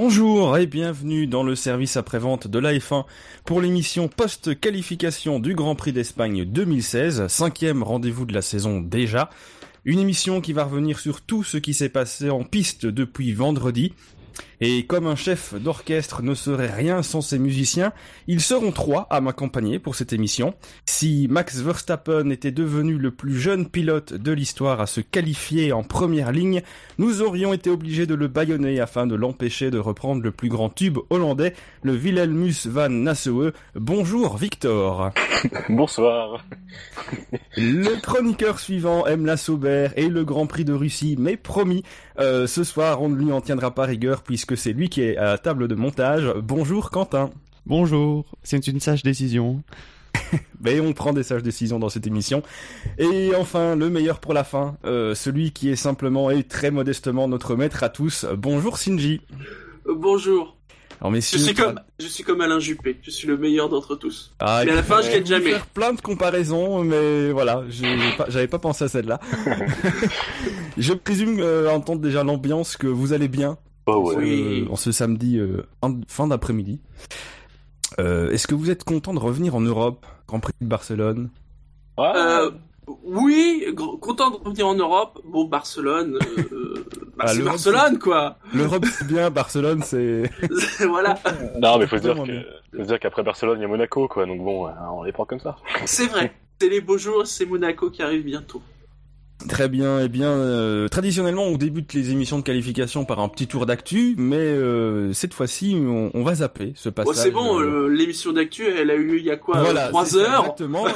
Bonjour et bienvenue dans le service après-vente de la F1 pour l'émission post-qualification du Grand Prix d'Espagne 2016, cinquième rendez-vous de la saison déjà. Une émission qui va revenir sur tout ce qui s'est passé en piste depuis vendredi. Et comme un chef d'orchestre ne serait rien sans ses musiciens, ils seront trois à m'accompagner pour cette émission. Si Max Verstappen était devenu le plus jeune pilote de l'histoire à se qualifier en première ligne, nous aurions été obligés de le bâillonner afin de l'empêcher de reprendre le plus grand tube hollandais, le Wilhelmus van Nassau. Bonjour Victor. Bonsoir. Le chroniqueur suivant aime la Sauber et le Grand Prix de Russie, mais promis, euh, ce soir on ne lui en tiendra pas rigueur puisque c'est lui qui est à la table de montage. Bonjour Quentin. Bonjour, c'est une sage décision. Mais on prend des sages décisions dans cette émission. Et enfin, le meilleur pour la fin, euh, celui qui est simplement et très modestement notre maître à tous. Bonjour Shinji. Euh, bonjour. Alors Je messieurs, suis comme, je suis comme Alain Juppé. Je suis le meilleur d'entre tous. Ah, Mais à la fin, je gagne jamais. faire plein de comparaisons, mais voilà, j'ai pas- j'avais pas pensé à celle-là. je présume euh, entendre déjà l'ambiance que vous allez bien Oh ouais. Oui. euh, en ce samedi euh, fin- fin d'après-midi. Euh, Est-ce que vous êtes content de revenir en Europe Grand Prix de Barcelone? Ah, Euh, oui, content de revenir en Europe. Bon, Barcelone, euh, bah, Ah, c'est Barcelone, quoi. L'Europe c'est bien, Barcelone c'est... voilà, non, mais faut se dire que, dire qu'après Barcelone, il y a Monaco, quoi. Donc bon, on les prend comme ça. c'est vrai. C'est les beaux jours, c'est Monaco qui arrive bientôt. Très bien, eh bien, euh, traditionnellement on débute les émissions de qualification par un petit tour d'actu, mais euh, cette fois-ci on, on va zapper ce passage. c'est bon, euh, euh, l'émission d'actu, elle a eu lieu il y a quoi Voilà, 3 c'est ça, heures Exactement. euh,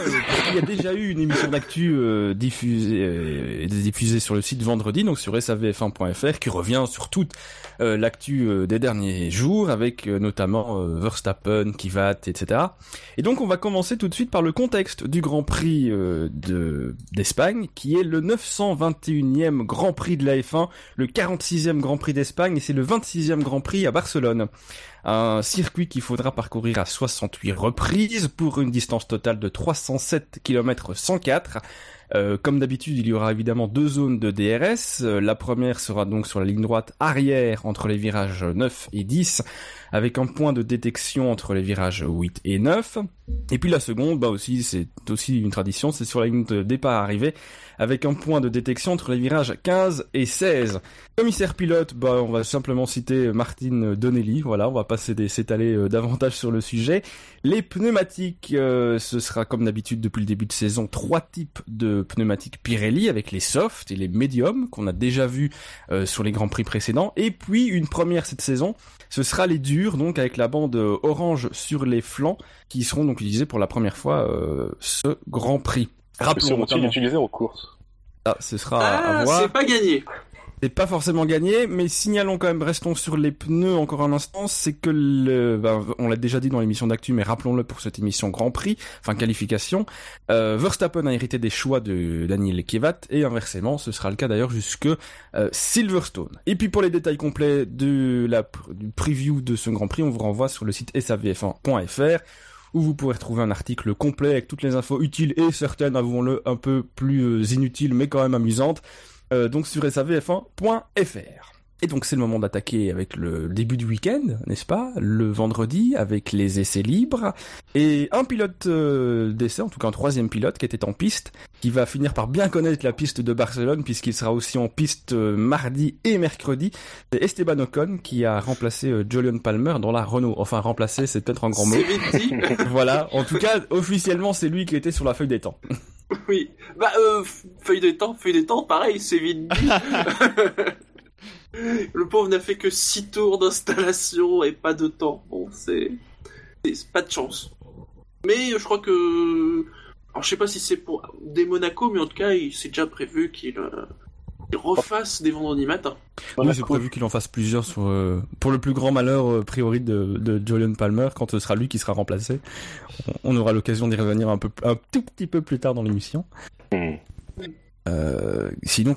qu'il y a déjà eu une émission d'actu euh, diffusée, euh, diffusée sur le site vendredi, donc sur savf1.fr, qui revient sur toute euh, l'actu euh, des derniers jours, avec euh, notamment euh, Verstappen, Kivat, etc. Et donc on va commencer tout de suite par le contexte du Grand Prix euh, de d'Espagne, qui est le 921e Grand Prix de la F1, le 46e Grand Prix d'Espagne, et c'est le 26e Grand Prix à Barcelone. Un circuit qu'il faudra parcourir à 68 reprises pour une distance totale de 307 km 104. Euh, comme d'habitude, il y aura évidemment deux zones de DRS. Euh, la première sera donc sur la ligne droite arrière entre les virages 9 et 10, avec un point de détection entre les virages 8 et 9. Et puis la seconde, bah aussi, c'est aussi une tradition, c'est sur la ligne de départ-arrivée, avec un point de détection entre les virages 15 et 16. Commissaire pilote, bah on va simplement citer Martine Donnelly, voilà, on va pas s'étaler euh, davantage sur le sujet. Les pneumatiques, euh, ce sera comme d'habitude depuis le début de saison, trois types de pneumatiques Pirelli, avec les soft et les medium, qu'on a déjà vu euh, sur les grands prix précédents, et puis une première cette saison, ce sera les durs, donc avec la bande euh, orange sur les flancs, qui seront donc utilisés pour la première fois euh, ce Grand Prix. Rappelons Seront-ils notamment, utilisés en course ah, ce sera à Ah, voir. c'est pas gagné. C'est pas forcément gagné, mais signalons quand même, restons sur les pneus encore un instant, c'est que le, ben, on l'a déjà dit dans l'émission d'actu, mais rappelons-le pour cette émission Grand Prix, enfin qualification, euh, Verstappen a hérité des choix de Daniel Kvyat, et inversement, ce sera le cas d'ailleurs jusque euh, Silverstone. Et puis pour les détails complets de la du preview de ce Grand Prix, on vous renvoie sur le site savf1.fr, où vous pourrez retrouver un article complet avec toutes les infos utiles et certaines, avouons-le, un peu plus euh, inutiles, mais quand même amusantes, euh, donc sur savf1.fr. Et donc c'est le moment d'attaquer avec le début du week-end, n'est-ce pas? Le vendredi avec les essais libres et un pilote euh, d'essai, en tout cas un troisième pilote qui était en piste, qui va finir par bien connaître la piste de Barcelone puisqu'il sera aussi en piste euh, mardi et mercredi. C'est Esteban Ocon qui a remplacé euh, Julian Palmer dans la Renault. Enfin remplacé, c'est peut-être un grand mot. C'est vite dit. voilà, en tout cas officiellement c'est lui qui était sur la feuille des temps. oui. Bah, euh, feuille de temps, feuille de temps, pareil, c'est vite dit. Le pauvre n'a fait que 6 tours d'installation et pas de temps. Bon, c'est. c'est pas de chance. Mais je crois que. Alors, je sais pas si c'est pour des Monaco, mais en tout cas, il s'est déjà prévu qu'il euh, qu'il refasse des vendredis matins. Oui, c'est Monaco. prévu qu'il en fasse plusieurs sur, euh, pour le plus grand malheur, euh, a priori, de, de Julian Palmer, quand ce sera lui qui sera remplacé. On, on aura l'occasion d'y revenir un peu, un tout petit peu plus tard dans l'émission. Hmm. Euh, sinon,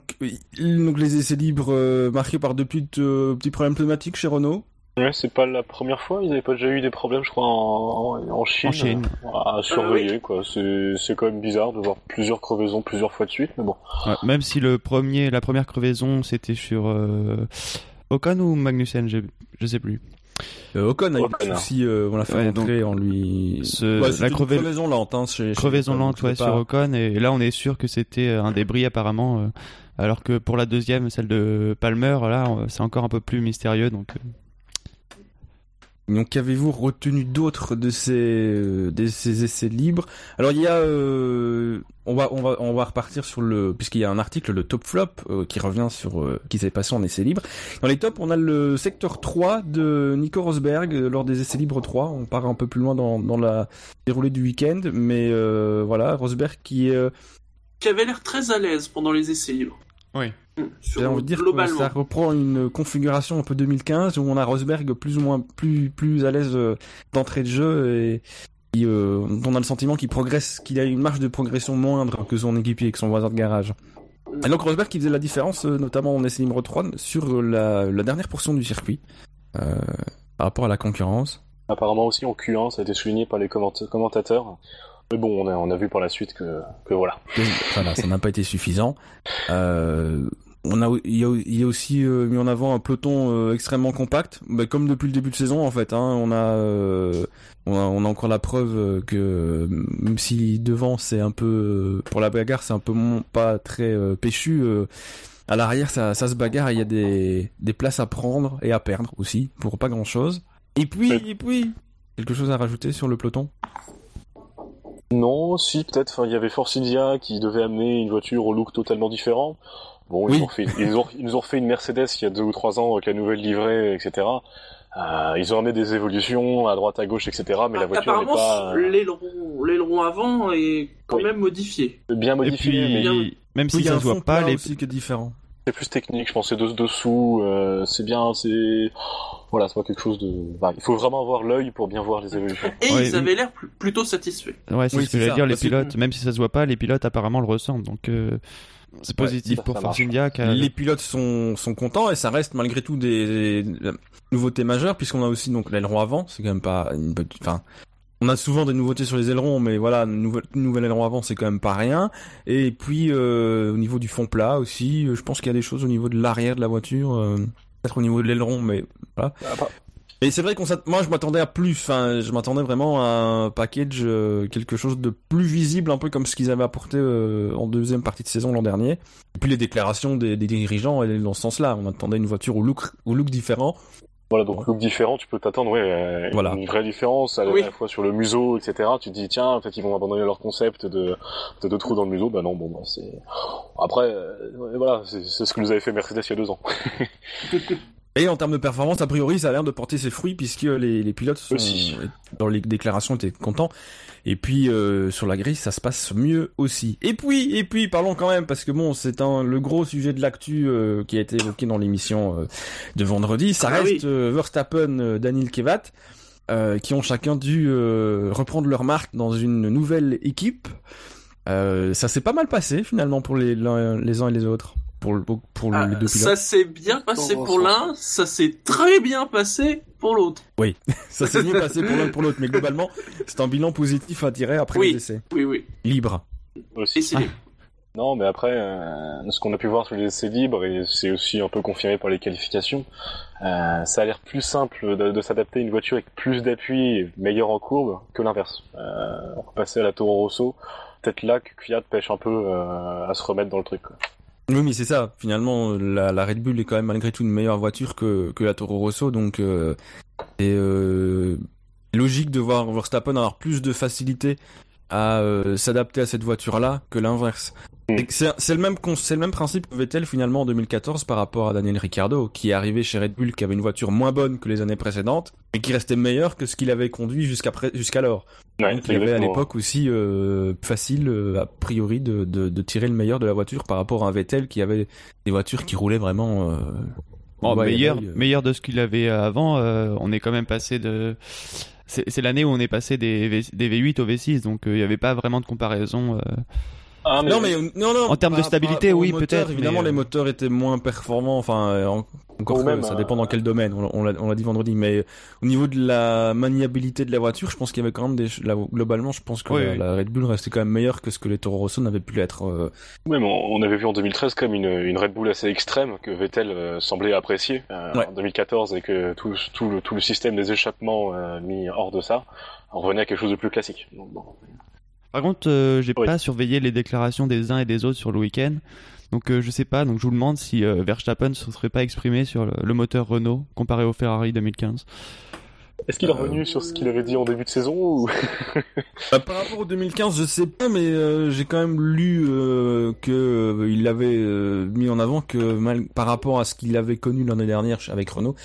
donc les essais libres euh, marqués par deux petits, euh, petits problèmes pneumatiques chez Renault? Ouais, c'est pas la première fois, ils avaient pas déjà eu des problèmes, je crois, en, en, en Chine. En Chine. À surveiller, quoi. C'est, c'est quand même bizarre de voir plusieurs crevaisons plusieurs fois de suite, mais bon. Ouais, même si le premier, la première crevaison, c'était sur euh, Ocon ou Magnussen, je, je sais plus. Euh, Ocon a eu des soucis, euh, on l'a fait Ouais, rentrer en lui... Ce- Ouais, la creva- crevaison lente, hein, chez, crevaison lente ouais, sur Ocon et là on est sûr que c'était un débris apparemment euh, alors que pour la deuxième celle de Palmer là c'est encore un peu plus mystérieux donc euh, Donc qu'avez-vous retenu d'autres de ces euh, de ces essais libres? Alors il y a euh, on va on va on va repartir sur le puisqu'il y a un article le top flop euh, qui revient sur euh, qui s'est passé en essais libres. Dans les tops, on a le secteur 3 de Nico Rosberg lors des essais libres 3, on part un peu plus loin dans dans la déroulée du week-end mais euh, voilà, Rosberg qui euh, Qui avait l'air très à l'aise pendant les essais libres. Oui. Sur- J'ai envie de dire que ça reprend une configuration un peu 2015 où on a Rosberg plus ou moins plus plus à l'aise euh, d'entrée de jeu et euh, on a le sentiment qu'il progresse, qu'il a une marge de progression moindre que son équipier, que son voisin de garage. Et donc Rosberg qui faisait la différence, euh, notamment en essai libre 3, sur la, la dernière portion du circuit euh, par rapport à la concurrence. Apparemment aussi en Q1, ça a été souligné par les commenta- commentateurs. Mais bon, on a, on a vu par la suite que, que voilà. Voilà, ça n'a pas été suffisant. Euh, on a, il y a, il y a aussi euh, mis en avant un peloton euh, extrêmement compact, bah, comme depuis le début de saison en fait. Hein, on a, euh, on a, on a encore la preuve que même si devant c'est un peu, pour la bagarre c'est un peu pas très péchu. à l'arrière, ça, ça se bagarre. et Il y a des, des places à prendre et à perdre aussi pour pas grand chose. Et puis, et puis, quelque chose à rajouter sur le peloton? Non, si, peut-être. Il y avait Force India qui devait amener une voiture au look totalement différent. Bon, ils, Oui. ont fait, ils, ont, ils nous ont refait une Mercedes il y a deux ou trois ans avec la nouvelle livrée, etc. Euh, ils ont amené des évolutions à droite, à gauche, etc. Mais la voiture n'est Apparemment, pas euh, l'aileron, l'aileron avant est quand Oui. même modifié. bien et modifiée, puis mais bien- même si ça un se voit pas les aussi qui est différent. c'est plus technique. Je pense c'est de- dessous. Euh, c'est bien, c'est voilà, c'est pas quelque chose de. enfin, il faut vraiment avoir l'œil pour bien voir les évolutions. Et Ouais, ils avaient l'air pl- plutôt satisfaits. ouais c'est Oui, ce que j'allais dire les pilotes même si ça se voit pas les pilotes apparemment le ressentent donc euh, c'est positif pour Force. India Les pilotes sont, sont contents et ça reste malgré tout des, des nouveautés majeures puisqu'on a aussi donc l'aileron avant, c'est quand même pas une bonne- enfin on a souvent des nouveautés sur les ailerons mais voilà, une nouvelle, une nouvelle aileron avant c'est quand même pas rien et puis euh, au niveau du fond plat aussi, euh, je pense qu'il y a des choses au niveau de l'arrière de la voiture euh, peut-être au niveau de l'aileron mais voilà. Et c'est vrai qu'on moi je m'attendais à plus, enfin je m'attendais vraiment à un package euh, quelque chose de plus visible un peu comme ce qu'ils avaient apporté euh, en deuxième partie de saison l'an dernier. Et puis les déclarations des, des dirigeants elles dans ce sens-là, on attendait une voiture au look au look différent. Voilà, donc look différent, tu peux t'attendre, ouais, euh, Voilà. une vraie différence à, Oui. à la fois sur le museau, etc. Tu te dis, tiens, peut-être qu'ils vont abandonner leur concept de, de deux trous dans le museau. Bah non, bon, bah c'est. Après, euh, ouais, voilà, c'est c'est ce que nous avait fait Mercedes il y a deux ans. Et en termes de performance, a priori, ça a l'air de porter ses fruits puisque les, les pilotes sont, Aussi. dans les déclarations étaient contents. Et puis euh, sur la grille, ça se passe mieux aussi. Et puis, et puis, parlons quand même parce que bon, c'est un le gros sujet de l'actu euh, qui a été évoqué dans l'émission euh, de vendredi. Ça Ah reste oui. euh, Verstappen, euh, Daniel Kevat, euh, qui ont chacun dû euh, reprendre leur marque dans une nouvelle équipe. Euh, ça s'est pas mal passé finalement pour les, les uns et les autres, pour, le- pour Ah, les deux pilotes. ça s'est bien passé pour un l'un, ça s'est très bien passé pour l'autre. Ça s'est mieux passé pour l'un pour l'autre, mais globalement, c'est un bilan positif à tirer après Oui. les essais. Oui, oui. Libre. Aussi. Et c'est Non, mais après, euh, ce qu'on a pu voir sur les essais libres, et c'est aussi un peu confirmé par les qualifications, euh, ça a l'air plus simple de, de s'adapter à une voiture avec plus d'appui et meilleure en courbe que l'inverse. Euh, on peut passer à la Toro Rosso, peut-être là que Fiat pêche un peu euh, à se remettre dans le truc. Quoi. Oui, mais c'est ça. Finalement, la, la Red Bull est quand même malgré tout une meilleure voiture que, que la Toro Rosso, donc euh, c'est euh, logique de voir Verstappen avoir plus de facilité à euh, s'adapter à cette voiture-là que l'inverse. Mm. Que C'est le même con- c'est le même principe que Vettel finalement en 2014 par rapport à Daniel Ricciardo, qui est arrivé chez Red Bull, qui avait une voiture moins bonne que les années précédentes, mais qui restait meilleur que ce qu'il avait conduit jusqu'alors. Ouais, Donc il y avait à l'époque aussi euh, facile, euh, a priori, de, de, de tirer le meilleur de la voiture par rapport à un Vettel qui avait des voitures qui roulaient vraiment. Euh, Bon, meilleur, euh. meilleur de ce qu'il avait avant. euh, on est quand même passé de. C'est l'année où on est passé des, V- des V8 au V6, donc euh, il n'y avait pas vraiment de comparaison. Ah, Non mais non non. En termes de stabilité, oui, peut-être, Évidemment, mais, les euh, moteurs étaient moins performants. Enfin, euh, en- encore même, ça euh, dépend dans quel domaine. On, on l'a dit vendredi, mais au niveau de la maniabilité de la voiture, je pense qu'il y avait quand même des. globalement, je pense que Oui, la, oui. la Red Bull restait quand même meilleure que ce que les Toro Rosso n'avaient pu l'être. euh, Même on on avait vu en 2013 comme une, une Red Bull assez extrême que Vettel euh, semblait apprécier euh, Ouais. en 2014 et que tout, tout, le, tout le système des échappements euh, mis hors de ça, on revenait à quelque chose de plus classique. Donc, bon. Par contre, euh, j'ai Oui. pas surveillé les déclarations des uns et des autres sur le week-end. Donc euh, je sais pas, donc je vous demande si euh, Verstappen se serait pas exprimé sur le, le moteur Renault comparé au Ferrari 2015. Est-ce qu'il est revenu sur ce qu'il avait dit en début de saison ou... Euh, par rapport au 2015, je sais pas, mais euh, j'ai quand même lu euh, que euh, il avait euh, mis en avant que mal, par rapport à ce qu'il avait connu l'année dernière avec Renault,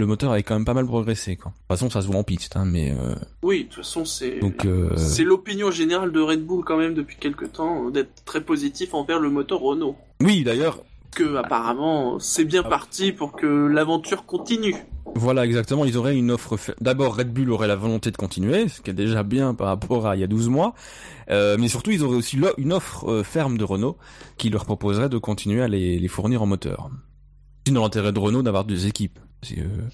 le moteur avait quand même pas mal progressé. Quoi. De toute façon, ça se voit en piste, hein, mais euh, Oui, de toute façon, c'est euh, c'est l'opinion générale de Red Bull quand même depuis quelques temps d'être très positif envers le moteur Renault. oui, d'ailleurs, Que apparemment, c'est bien parti pour que l'aventure continue. Voilà, exactement. Ils auraient une offre. fer- D'abord, Red Bull aurait la volonté de continuer, ce qui est déjà bien par rapport à il y a 12 mois. Euh, mais surtout, ils auraient aussi une offre ferme de Renault qui leur proposerait de continuer à les, les fournir en moteur. C'est dans l'intérêt de Renault d'avoir deux équipes. Euh,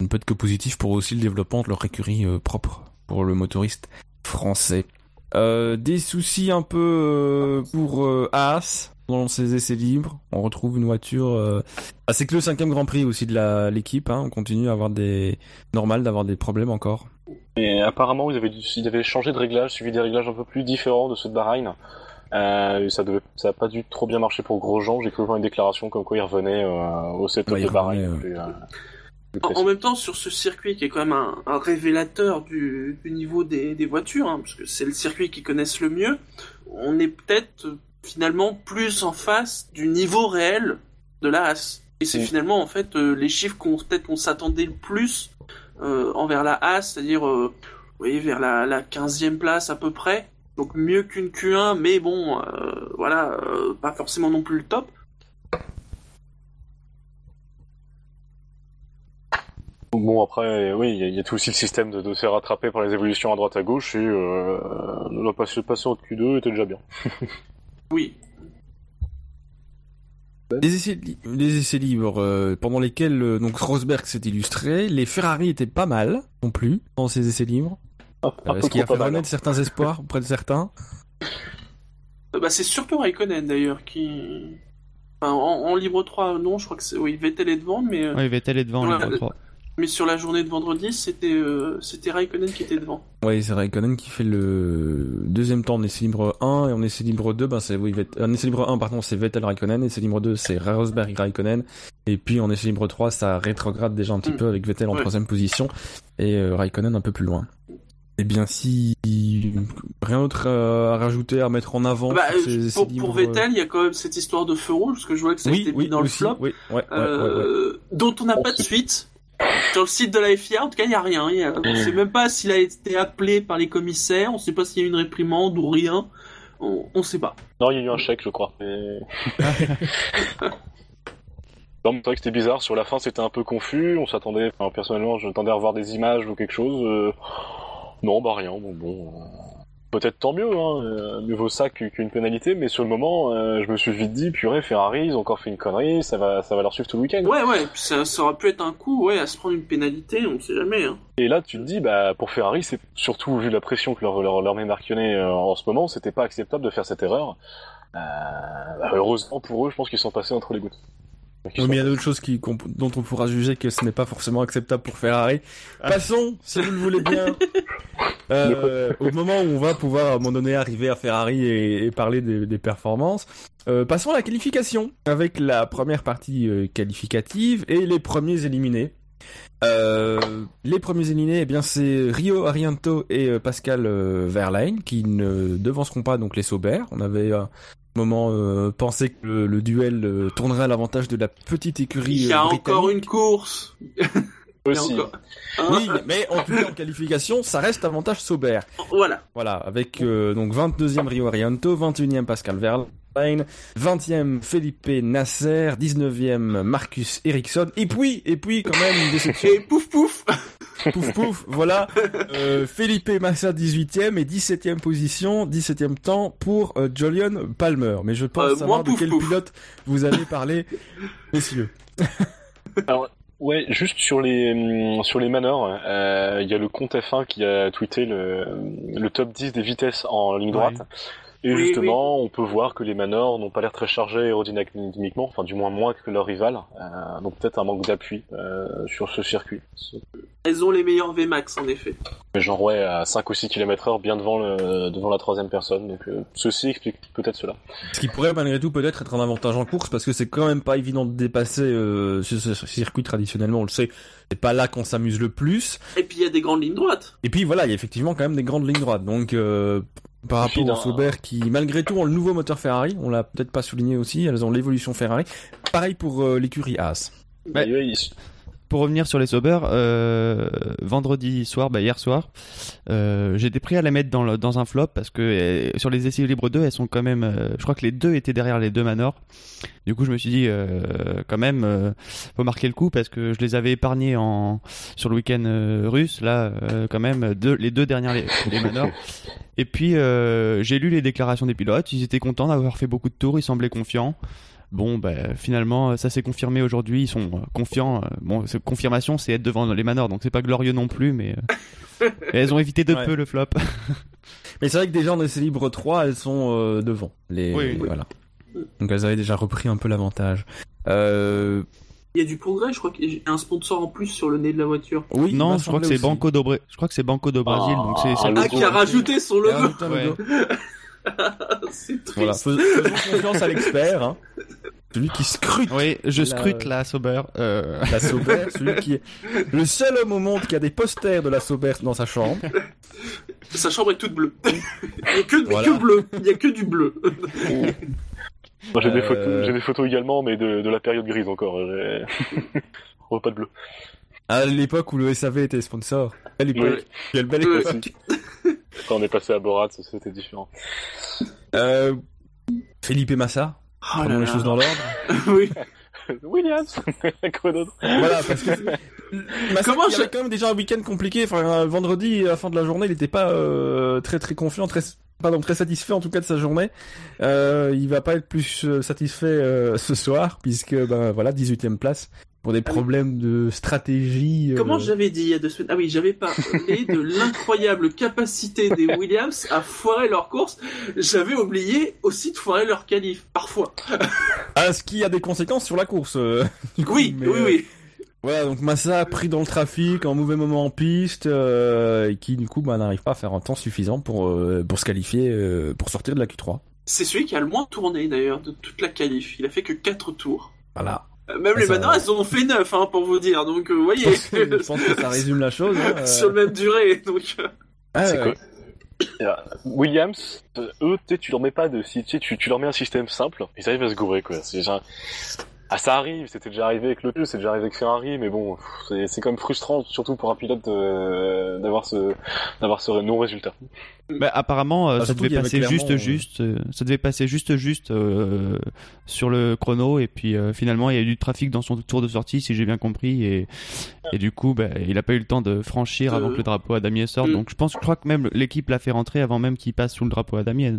ne peut être que positif pour aussi le développement de leur écurie euh, propre pour le motoriste français. Euh, des soucis un peu pour euh, Haas dans ses essais libres. On retrouve une voiture. ah, c'est que le cinquième Grand Prix aussi de l'équipe. Hein. On continue à avoir des normal d'avoir des problèmes encore. Et apparemment, ils avaient, ils avaient changé de réglage, suivi des réglages un peu plus différents de ceux de Bahreïn. Euh, ça devait, ça a pas dû trop bien marcher pour Grosjean. J'ai cru voir une déclaration comme quoi il revenait euh, au setup Ouais, de Bahreïn. euh, En, même temps, sur ce circuit qui est quand même un, un révélateur du, du niveau des, des voitures, hein, parce que c'est le circuit qu'ils connaissent le mieux, on est peut-être finalement plus en face du niveau réel de la Haas. Et c'est Mm. finalement en fait euh, les chiffres qu'on peut-être qu'on s'attendait le plus euh, envers la Haas, c'est-à-dire euh, vous voyez, vers la, la 15e place à peu près. Donc mieux qu'une Q1, mais bon, euh, voilà, euh, pas forcément non plus le top. Bon après, oui, il y, a- il y a tout aussi le système de, de se faire rattraper par les évolutions à droite à gauche et euh, ne doit pas se passer en Q2 était déjà bien. Oui, Les essais, li- les essais libres euh, pendant lesquels euh, donc Rosberg s'est illustré, les Ferrari étaient pas mal non plus dans ces essais libres. Un, Euh, ce qui a fait pas mal. renaître certains espoirs auprès de certains. Euh, Bah, c'est surtout Raikkonen d'ailleurs qui. Enfin, en, en libre 3, non, je crois que c'est. Oui, Vettel est devant, mais, euh, Ouais, Vettel est devant en Ouais, libre euh, 3. 3. mais sur la journée de vendredi, c'était euh, c'était Raikkonen qui était devant. Oui, c'est Raikkonen qui fait le deuxième temps en essai libre 1 et en essai libre 2, ben c'est oui, Vett- en essai libre 1 pardon, c'est Vettel Raikkonen, essai libre 2 c'est Rosberg Raikkonen et puis en essai libre 3 ça rétrograde déjà un petit Mm. peu avec Vettel en Ouais. troisième position et euh, Raikkonen un peu plus loin. Eh bien si rien d'autre euh, à rajouter à mettre en avant Bah, sur euh, ces pour, pour Vettel, il y a quand même cette histoire de feu rouge, parce que je vois que ça a oui, été oui, mis dans aussi, le flop, oui, ouais, ouais, ouais, ouais. euh, dont on n'a pas de suite. Sur le site de la FIA, en tout cas, il n'y a rien. Il y a- On ne sait même pas s'il a été appelé par les commissaires, on ne sait pas s'il y a eu une réprimande ou rien. On ne sait pas. Non, il y a eu un chèque, je crois. Mais... Non, mais c'est vrai que c'était bizarre. Sur la fin, c'était un peu confus. On s'attendait, enfin, personnellement, je m'attendais à revoir des images ou quelque chose. Euh, Non, bah rien. Bon, bon. euh, Peut-être tant mieux, hein. euh, mieux vaut ça qu'u- qu'une pénalité. Mais sur le moment, euh, je me suis vite dit, purée, Ferrari, ils ont encore fait une connerie. Ça va, ça va leur suivre tout le week-end. Ouais, ouais, puis ça, ça aurait pu être un coup, ouais, à se prendre une pénalité, on ne sait jamais. Hein. Et là, tu te dis, bah, pour Ferrari, c'est surtout vu la pression que leur, leur, leur met Marchionnet euh, en ce moment, c'était pas acceptable de faire cette erreur. Euh, bah, heureusement pour eux, je pense qu'ils sont passés entre les gouttes. Ils Oui, mais il y a d'autres choses qui, dont on pourra juger que ce n'est pas forcément acceptable pour Ferrari. Passons, si vous le voulez bien, euh, au moment où on va pouvoir à un moment donné arriver à Ferrari et, et parler des, des performances. Euh, passons à la qualification, avec la première partie euh, qualificative et les premiers éliminés. Euh, les premiers éliminés, eh bien c'est Rio Arianto et euh, Pascal euh, Verlaine qui ne devanceront pas donc les Sauber. On avait euh, moment euh, pensé que le, le duel euh, tournerait à l'avantage de la petite écurie. Il y a euh, encore une course. Aussi. encore- Hein Oui, mais en tout cas en qualification, ça reste avantage Sauber. Voilà. Voilà, avec euh, donc 22e Rio Arianto, 21e Pascal Verlaine, 20e Felipe Nasser, 19e Marcus Ericsson, et puis, et puis quand même une déception. Et pouf pouf pouf pouf, voilà. Euh, Felipe Massa 18e et 17e position, 17e temps pour euh, Julian Palmer. Mais je pense Euh, savoir de quel pouf. pilote vous allez parler, messieurs. Alors, ouais, juste sur les hum, sur les manors, euh, il y a le compte F1 qui a tweeté le, le top 10 des vitesses en ligne droite. Et Oui, justement, on peut voir que les manors n'ont pas l'air très chargés aérodynamiquement, enfin du moins moins que leurs rivales. Euh, donc peut-être un manque d'appui euh, sur ce circuit. Elles ont les meilleurs VMAX en effet. Mais genre ouais, à 5 ou 6 km heure, bien devant le devant la troisième personne. Donc euh, ceci explique peut-être cela. Ce qui pourrait malgré tout peut-être être un avantage en course parce que c'est quand même pas évident de dépasser euh, ce, ce circuit traditionnellement, on le sait. C'est pas là qu'on s'amuse le plus. Et puis il y a des grandes lignes droites. Et puis voilà, il y a effectivement quand même des grandes lignes droites. Donc euh, par rapport aux d'un- Sauber qui malgré tout ont le nouveau moteur Ferrari, on l'a peut-être pas souligné aussi, elles ont l'évolution Ferrari. Pareil pour euh, l'écurie Haas. Ouais, ils- Pour revenir sur les Sauber, euh, vendredi soir, bah hier soir, euh, j'étais prêt à la mettre dans, un flop parce que euh, sur les essais libres 2, elles sont quand même. euh, je crois que les deux étaient derrière les deux Manor. Du coup, je me suis dit, quand même, faut marquer le coup parce que je les avais épargnés en, sur le week-end russe. Là, quand même, les deux dernières, les, les. Et puis, j'ai lu les déclarations des pilotes. Ils étaient contents d'avoir fait beaucoup de tours. Ils semblaient confiants. Bon, bah, finalement, ça s'est confirmé aujourd'hui. Ils sont euh, confiants. Euh, Bon, cette confirmation, c'est être devant les manors, donc c'est pas glorieux non plus, mais euh, elles ont évité de Ouais. peu le flop. Mais c'est vrai que déjà en essai libre 3, elles sont euh, devant. Les, Oui, oui. voilà. Donc elles avaient déjà repris un peu l'avantage. Euh, Il y a du progrès, je crois qu'il y a un sponsor en plus sur le nez de la voiture. oui, non, je crois que c'est. Banco do Bra- Je crois que c'est Banco do Brasil, Ah, donc c'est. ah, Ah, qui a rajouté son Ouais. logo. C'est triste. Voilà, faisons confiance à l'expert, hein. celui qui scrute Oui, je La- scrute la Sauber. Euh... la Sauber, celui qui est le seul homme au monde qui a des posters de la Sauber dans sa chambre. Sa chambre est toute bleue. Il y a que, Voilà. que bleu. Il y a que du bleu. Moi j'ai des Euh, photos, j'ai des photos également, mais de, de la période grise encore. j'ai- On voit pas de bleu. À l'époque où le SAV était sponsor. À l'époque. Ouais. Quelle belle époque. Quand on est passé à Borat, c'était différent. Euh, Felipe Massa, Oh là les là. choses dans l'ordre. oui. Williams Quoi d'autre Voilà, parce que Massa, Comment il avait je- quand même déjà un week-end compliqué. Enfin, un vendredi, à la fin de la journée, il était pas euh, très très confiant, très pardon, très satisfait en tout cas de sa journée. Euh, il va pas être plus euh, satisfait euh, ce soir, puisque ben voilà, 18e place pour des Ah oui. problèmes de stratégie. euh, Comment j'avais dit il y a deux semaines? Ah oui, j'avais parlé de l'incroyable capacité des Williams à foirer leur course. J'avais oublié aussi de foirer leur qualif, parfois. Ah, ce qui a des conséquences sur la course. euh, du coup, Oui, mais, oui, euh, oui. Voilà, donc Massa pris dans le trafic, en mauvais moment en piste, euh, et qui du coup bah, n'arrive pas à faire un temps suffisant pour euh, pour se qualifier, euh, pour sortir de la Q3. C'est celui qui a le moins tourné d'ailleurs de toute la qualif. Il a fait que 4 tours. Voilà. Euh, Même Ah, les ça- elles en ont fait 9, hein, pour vous dire. Donc, euh, vous Je voyez, je pense que ça résume la chose. Hein, euh. sur le même durée. Donc, euh, Ah, C'est ouais. quoi Euh, Williams, euh, eux, tu sais, tu leur mets pas de si- tu, sais, tu, tu leur mets un système simple, ils arrivent à se gourer quoi. C'est genre... Ah ça arrive, c'était déjà arrivé avec le jeu, c'est déjà arrivé avec Ferrari, mais bon, c'est c'est quand même frustrant, surtout pour un pilote de- d'avoir ce d'avoir ce non résultat. Bah, apparemment, euh, Ah, ça surtout devait passer clairement, juste, euh, juste. euh, ça devait passer juste, juste euh, sur le chrono. Et puis euh, finalement, il y a eu du trafic dans son tour de sortie, si j'ai bien compris. Et, et du coup, bah, il a pas eu le temps de franchir Euh, avant que le drapeau à damier sorte. Donc je pense, je crois que même l'équipe l'a fait rentrer avant même qu'il passe sous le drapeau à damier.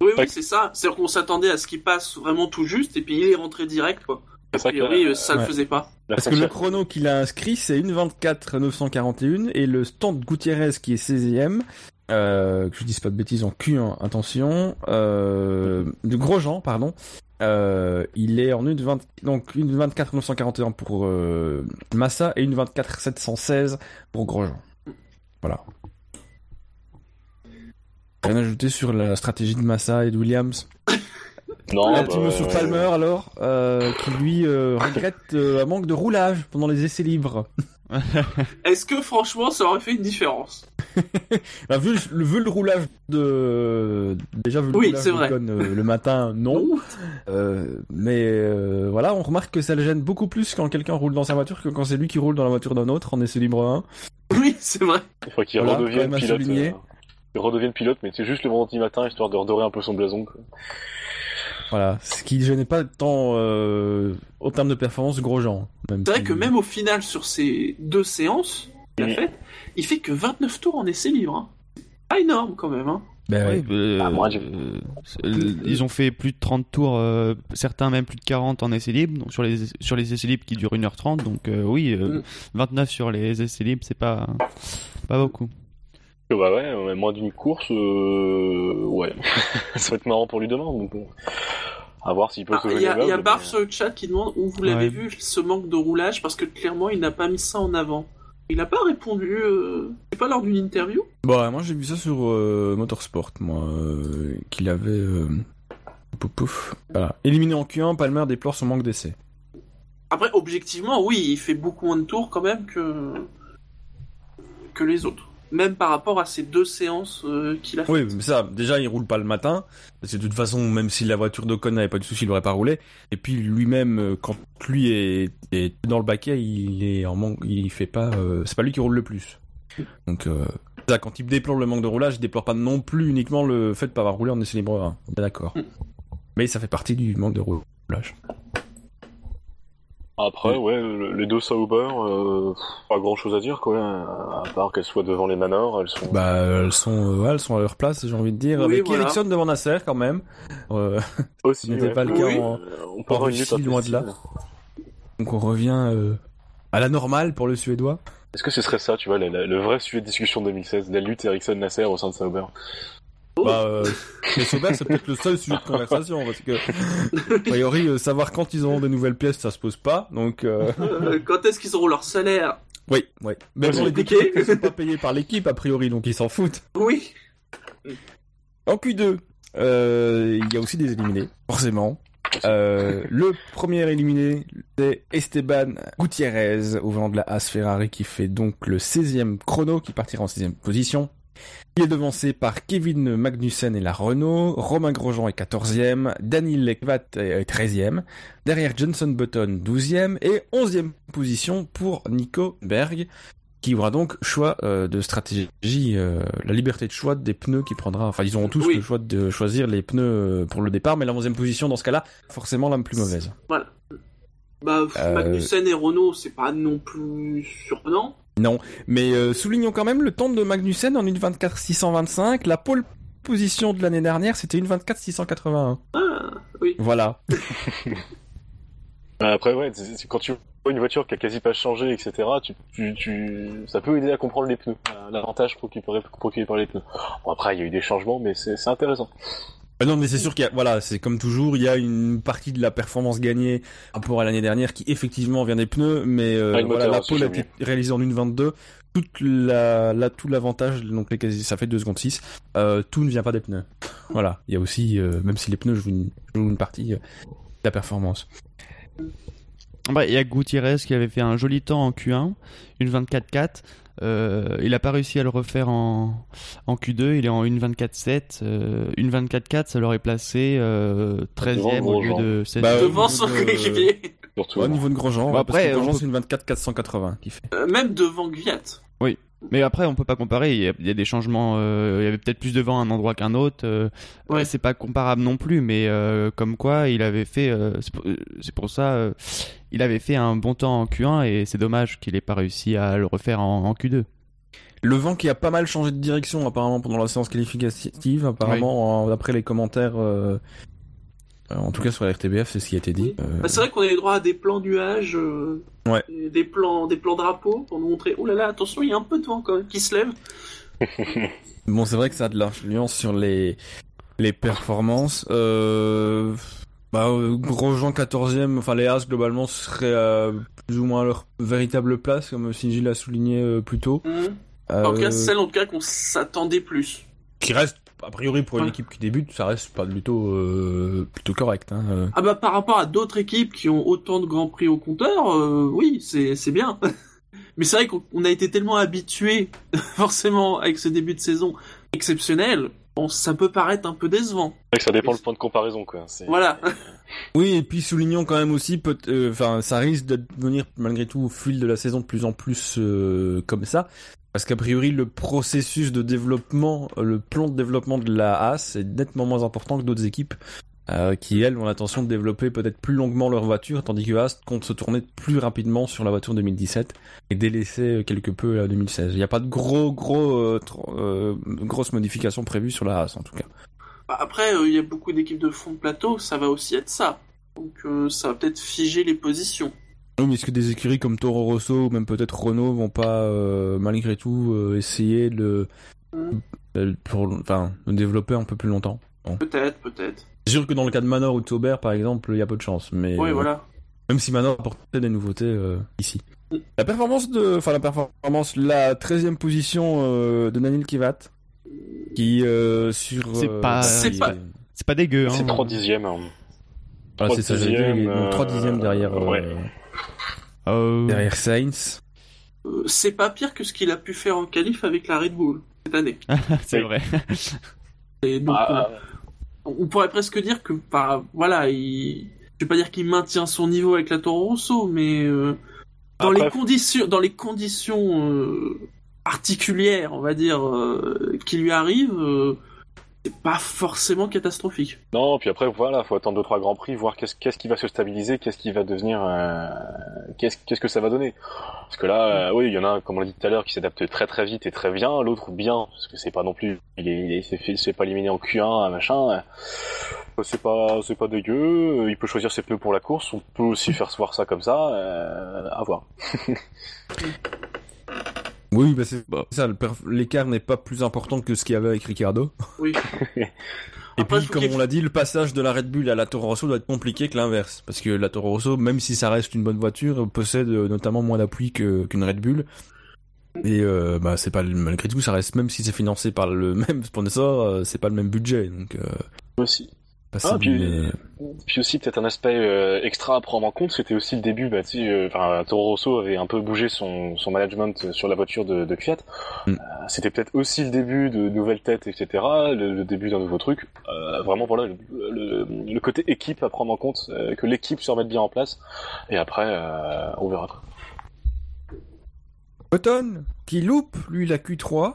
oui, oui, c'est ça. C'est-à-dire qu'on s'attendait à ce qu'il passe vraiment tout juste, et puis il est rentré direct, quoi. A C'est vrai que priori, la- euh, ça le ouais. faisait pas. la Parce que le chrono qu'il a inscrit, c'est une 24 941 et le stand Gutiérrez qui est 16e, euh, que je dise pas de bêtises en Q1, attention, euh, de Grosjean, pardon. Euh, il est en une 20, donc une 24 941 pour euh, Massa et une 24 716 pour Grosjean. Voilà. Rien à ajouter sur la stratégie de Massa et de Williams? Non, un bah, petit euh, Palmer alors, euh, qui lui euh, regrette euh, un manque de roulage pendant les essais libres. Est-ce que franchement, ça aurait fait une différence? Bah, vu, le, vu le roulage de déjà vu le Oui, roulage de vrai. Euh, le matin, non. Euh, mais euh, voilà, on remarque que ça le gêne beaucoup plus quand quelqu'un roule dans sa voiture que quand c'est lui qui roule dans la voiture d'un autre en essai libre 1. Oui, c'est vrai. Il faut qu'il Voilà, redevienne pilote. euh, il redevienne pilote, mais c'est juste le vendredi matin histoire de redorer un peu son blason. Quoi. Voilà, ce qui gênait pas tant euh, au terme de performance Grosjean. C'est vrai si- que même au final, sur ces deux séances, qu'il a fait, il fait que 29 tours en essai libre. Hein. Pas énorme quand même. Hein. Ben Ouais, ouais. euh, Ah, moi, j'ai- euh, ils ont fait plus de 30 tours, euh, certains même plus de 40 en essai libre, donc sur les, sur les essais libres qui durent 1h30, donc euh, oui, euh, Mm. 29 sur les essais libres, c'est pas, pas beaucoup. Euh, Bah ouais, ouais, moins d'une course, euh... ouais. ça va être marrant pour lui demain, donc bon. À voir s'il peut Ah, se Il y a, il y a mais- Barf sur le chat qui demande où vous l'avez Ouais. vu ce manque de roulage parce que clairement il n'a pas mis ça en avant. Il n'a pas répondu, euh... c'est pas lors d'une interview Bah, moi j'ai vu ça sur euh, Motorsport, moi, euh, qu'il avait. Euh... Pouf, pouf. Voilà. Éliminé en Q1, Palmer déplore son manque d'essai. Après, objectivement, oui, il fait beaucoup moins de tours quand même que que les autres. Même par rapport à ces deux séances euh, qu'il a fait. Oui, mais ça, déjà, il roule pas le matin. Parce que de toute façon, même si la voiture d'Ocon n'avait pas de souci, il aurait pas roulé. Et puis lui-même, euh, quand lui est, est dans le baquet, il est en manque, il fait pas, euh, c'est pas lui qui roule le plus. Donc, euh, ça, quand il déplore le manque de roulage, il déplore pas non plus uniquement le fait de pas avoir roulé en essai libre 1. On est d'accord. Mm. Mais ça fait partie du manque de roulage. Après, ouais, le- les deux Sauber, euh, pas grand chose à dire, quoi. À part qu'elles soient devant les manors, elles sont. Bah, elles sont, euh, ouais, elles sont à leur place, j'ai envie de dire. Oui, Avec voilà. Ericsson devant Nasser, quand même. Euh, aussi, ce n'était ouais. pas le cas Oui. en, On peut en Russie, loin de là. Donc on revient euh, à la normale pour le Suédois. Est-ce que ce serait ça, tu vois, la- la- le vrai sujet de discussion 2016, la lutte Ericsson-Nasser au sein de Sauber? Bah, euh, les Sauber, c'est peut-être le seul sujet de conversation parce que, a priori, euh, savoir quand ils auront des nouvelles pièces, ça se pose pas. Donc, euh, Euh, quand est-ce qu'ils auront leur salaire? Oui, oui. Mais bon, les équipes ne sont pas payées par l'équipe a priori, donc ils s'en foutent. Oui. En Q2, euh, il y a aussi des éliminés, forcément. Euh, le premier éliminé, c'est Esteban Gutiérrez au volant de la Haas Ferrari qui fait donc le 16e chrono, qui partira en 16e position. Il est devancé par Kevin Magnussen et la Renault, Romain Grosjean est 14e, Daniel Lekvat est 13e, derrière Johnson Button 12e et 11e position pour Nico Berg qui aura donc choix euh, de stratégie, euh, la liberté de choix des pneus qu'il prendra. Enfin, ils auront tous Oui. le choix de choisir les pneus euh, pour le départ, mais la 11e position dans ce cas-là, forcément la plus mauvaise. Voilà. Bah, Euh, Magnussen et Renault, c'est pas non plus surprenant. Mais euh, soulignons quand même le temps de Magnussen en une 24 625. La pole position de l'année dernière, c'était une 24 681. Ah, oui. Voilà. Bah, Après, ouais, quand tu vois une voiture qui a quasi pas changé, etc., tu, tu, tu, ça peut aider à comprendre les pneus, l'avantage procuré, procuré par les pneus. Bon, après, il y a eu des changements, mais c'est intéressant. Euh, non, mais c'est sûr qu'il y a, voilà, c'est comme toujours, il y a une partie de la performance gagnée par rapport à l'année dernière qui effectivement vient des pneus, mais euh, Ah, voilà, la pole a été réalisée en une 22. Toute la, la tout l'avantage, donc les quasi, ça fait 2 secondes 6. Euh, tout ne vient pas des pneus. Voilà, il y a aussi, euh, même si les pneus jouent une, jouent une partie euh, de la performance. Bah, il y a Gutiérrez qui avait fait un joli temps en Q1, une 24-4. Euh, il a pas réussi à le refaire en, en Q2, il est en une 24-7. Euh, une 24-4, ça l'aurait placé euh, 13e au lieu Grosjean. de 16e. Bah, Devant au son niveau de- coéquipier. Surtout. Au niveau de Grosjean, Bah, ouais, parce après, que Grosjean c'est une 24 480 qui fait. Euh, même devant Gviat. Mais après, on peut pas comparer. Il y a, il y a des changements. euh, il y avait peut-être plus de vent à un endroit qu'un autre. euh, Ouais. C'est pas comparable non plus. Mais euh, comme quoi, il avait fait. euh, c'est pour, euh, ça. euh, il avait fait un bon temps en Q1 et c'est dommage qu'il ait pas réussi à le refaire en, en Q2. Le vent qui a pas mal changé de direction apparemment pendant la séance qualificative, apparemment, euh, d'après les commentaires, euh, euh, en tout cas sur la RTBF, c'est ce qui a été dit. Oui. Euh, Bah, c'est vrai qu'on a eu droit à des plans nuages, euh, Ouais. des plans, des plans drapeaux pour nous montrer. Oh là là, attention, il y a un peu de vent quand même qui se lève. Bon, c'est vrai que ça a de l'influence sur les les performances. Euh, bah, euh, Grosjean 14e, enfin les As globalement seraient à plus ou moins à leur véritable place, comme Shinji l'a souligné euh, plus tôt. Mhm. En tout cas, Euh, celle en tout cas qu'on s'attendait plus. qui reste a priori pour une Ouais. équipe qui débute, ça reste pas plutôt euh, plutôt correct. Hein. euh. Ah bah par rapport à d'autres équipes qui ont autant de grands prix au compteur, euh, oui, c'est c'est bien. Mais c'est vrai qu'on on a été tellement habitué, forcément, avec ce début de saison exceptionnel, bon, ça peut paraître un peu décevant. C'est vrai que ça dépend le point de comparaison, quoi. Voilà. Oui, et puis soulignons quand même aussi, peut- euh, ça risque de devenir malgré tout au fil de la saison de plus en plus euh, comme ça, parce qu'a priori le processus de développement, euh, le plan de développement de la AS est nettement moins important que d'autres équipes. euh, qui elles ont l'intention de développer peut-être plus longuement leur voiture, tandis que Ast compte se tourner plus rapidement sur la voiture 2017 et délaisser quelque peu la 2016. Il n'y a pas de gros gros euh, euh, grosses modifications prévues sur la race en tout cas. Bah, Après, euh, il y a beaucoup d'équipes de fond de plateau, ça va aussi être ça. Donc euh, ça va peut-être figer les positions. Oui, mais est-ce que des écuries comme Toro Rosso ou même peut-être Renault vont pas euh, malgré tout euh, essayer de le euh, pour enfin de développer un peu plus longtemps? Peut-être, peut-être. C'est sûr que dans le cas de Manor ou de Sauber par exemple, il y a peu de chance, mais Oui, euh, voilà. même si Manor apportait des nouveautés euh, ici. La performance de enfin la performance la 13e position euh, de Nanil Kivat qui euh, sur C'est euh, pas- C'est pas- C'est pas dégueu. Hein. C'est 3 dixièmes. hein. Voilà, c'est ça, j'allais dire, il est dixièmes, 3 euh, dixièmes derrière euh, ouais. Euh, derrière Sainz. Euh, c'est pas pire que ce qu'il a pu faire en qualif avec la Red Bull cette année. c'est vrai. Et donc, Ah, on, on pourrait presque dire que, bah, voilà, il... je vais pas dire qu'il maintient son niveau avec la Toro Rosso, mais euh, dans Après- les conditions, dans les conditions euh, particulières, on va dire, euh, qui lui arrivent, euh, c'est pas forcément catastrophique. Non, puis après, voilà, faut attendre deux trois grands prix, voir qu'est-ce qu'est-ce qui va se stabiliser, qu'est-ce qui va devenir, euh, qu'est-ce qu'est-ce que ça va donner. Parce que là, euh, oui, il y en a un, comme on l'a dit tout à l'heure, qui s'adapte très très vite et très bien, l'autre bien, parce que c'est pas non plus, il est, il est, il s'est fait, pas éliminé en Q1, machin. euh, C'est pas, c'est pas dégueu. Il peut choisir ses pneus pour la course. On peut aussi faire se voir ça comme ça. Euh, à voir. Oui, bah c'est ça, le perf- l'écart n'est pas plus important que ce qu'il y avait avec Ricardo. Oui. Et Après, puis, comme on l'a dit, le passage de la Red Bull à la Toro Rosso doit être compliqué que l'inverse. Parce que la Toro Rosso, même si ça reste une bonne voiture, possède euh, notamment moins d'appui que, qu'une Red Bull. Et euh, bah c'est pas le- malgré tout, ça reste même si c'est financé par le même sponsor, euh, c'est pas le même budget. Donc euh, Aussi. Ah, puis- mais- Puis aussi peut-être un aspect euh, extra à prendre en compte, c'était aussi le début. Bah, tu sais, euh, enfin, Toro Rosso avait un peu bougé son, son management sur la voiture de, de Fiat. Mm. Euh, c'était peut-être aussi le début de nouvelles têtes, etc. Le, le début d'un nouveau truc. Euh, vraiment, voilà, le, le- le côté équipe à prendre en compte, euh, que l'équipe se remette bien en place. Et après, euh, on verra. quoi. Button qui loupe lui la Q3.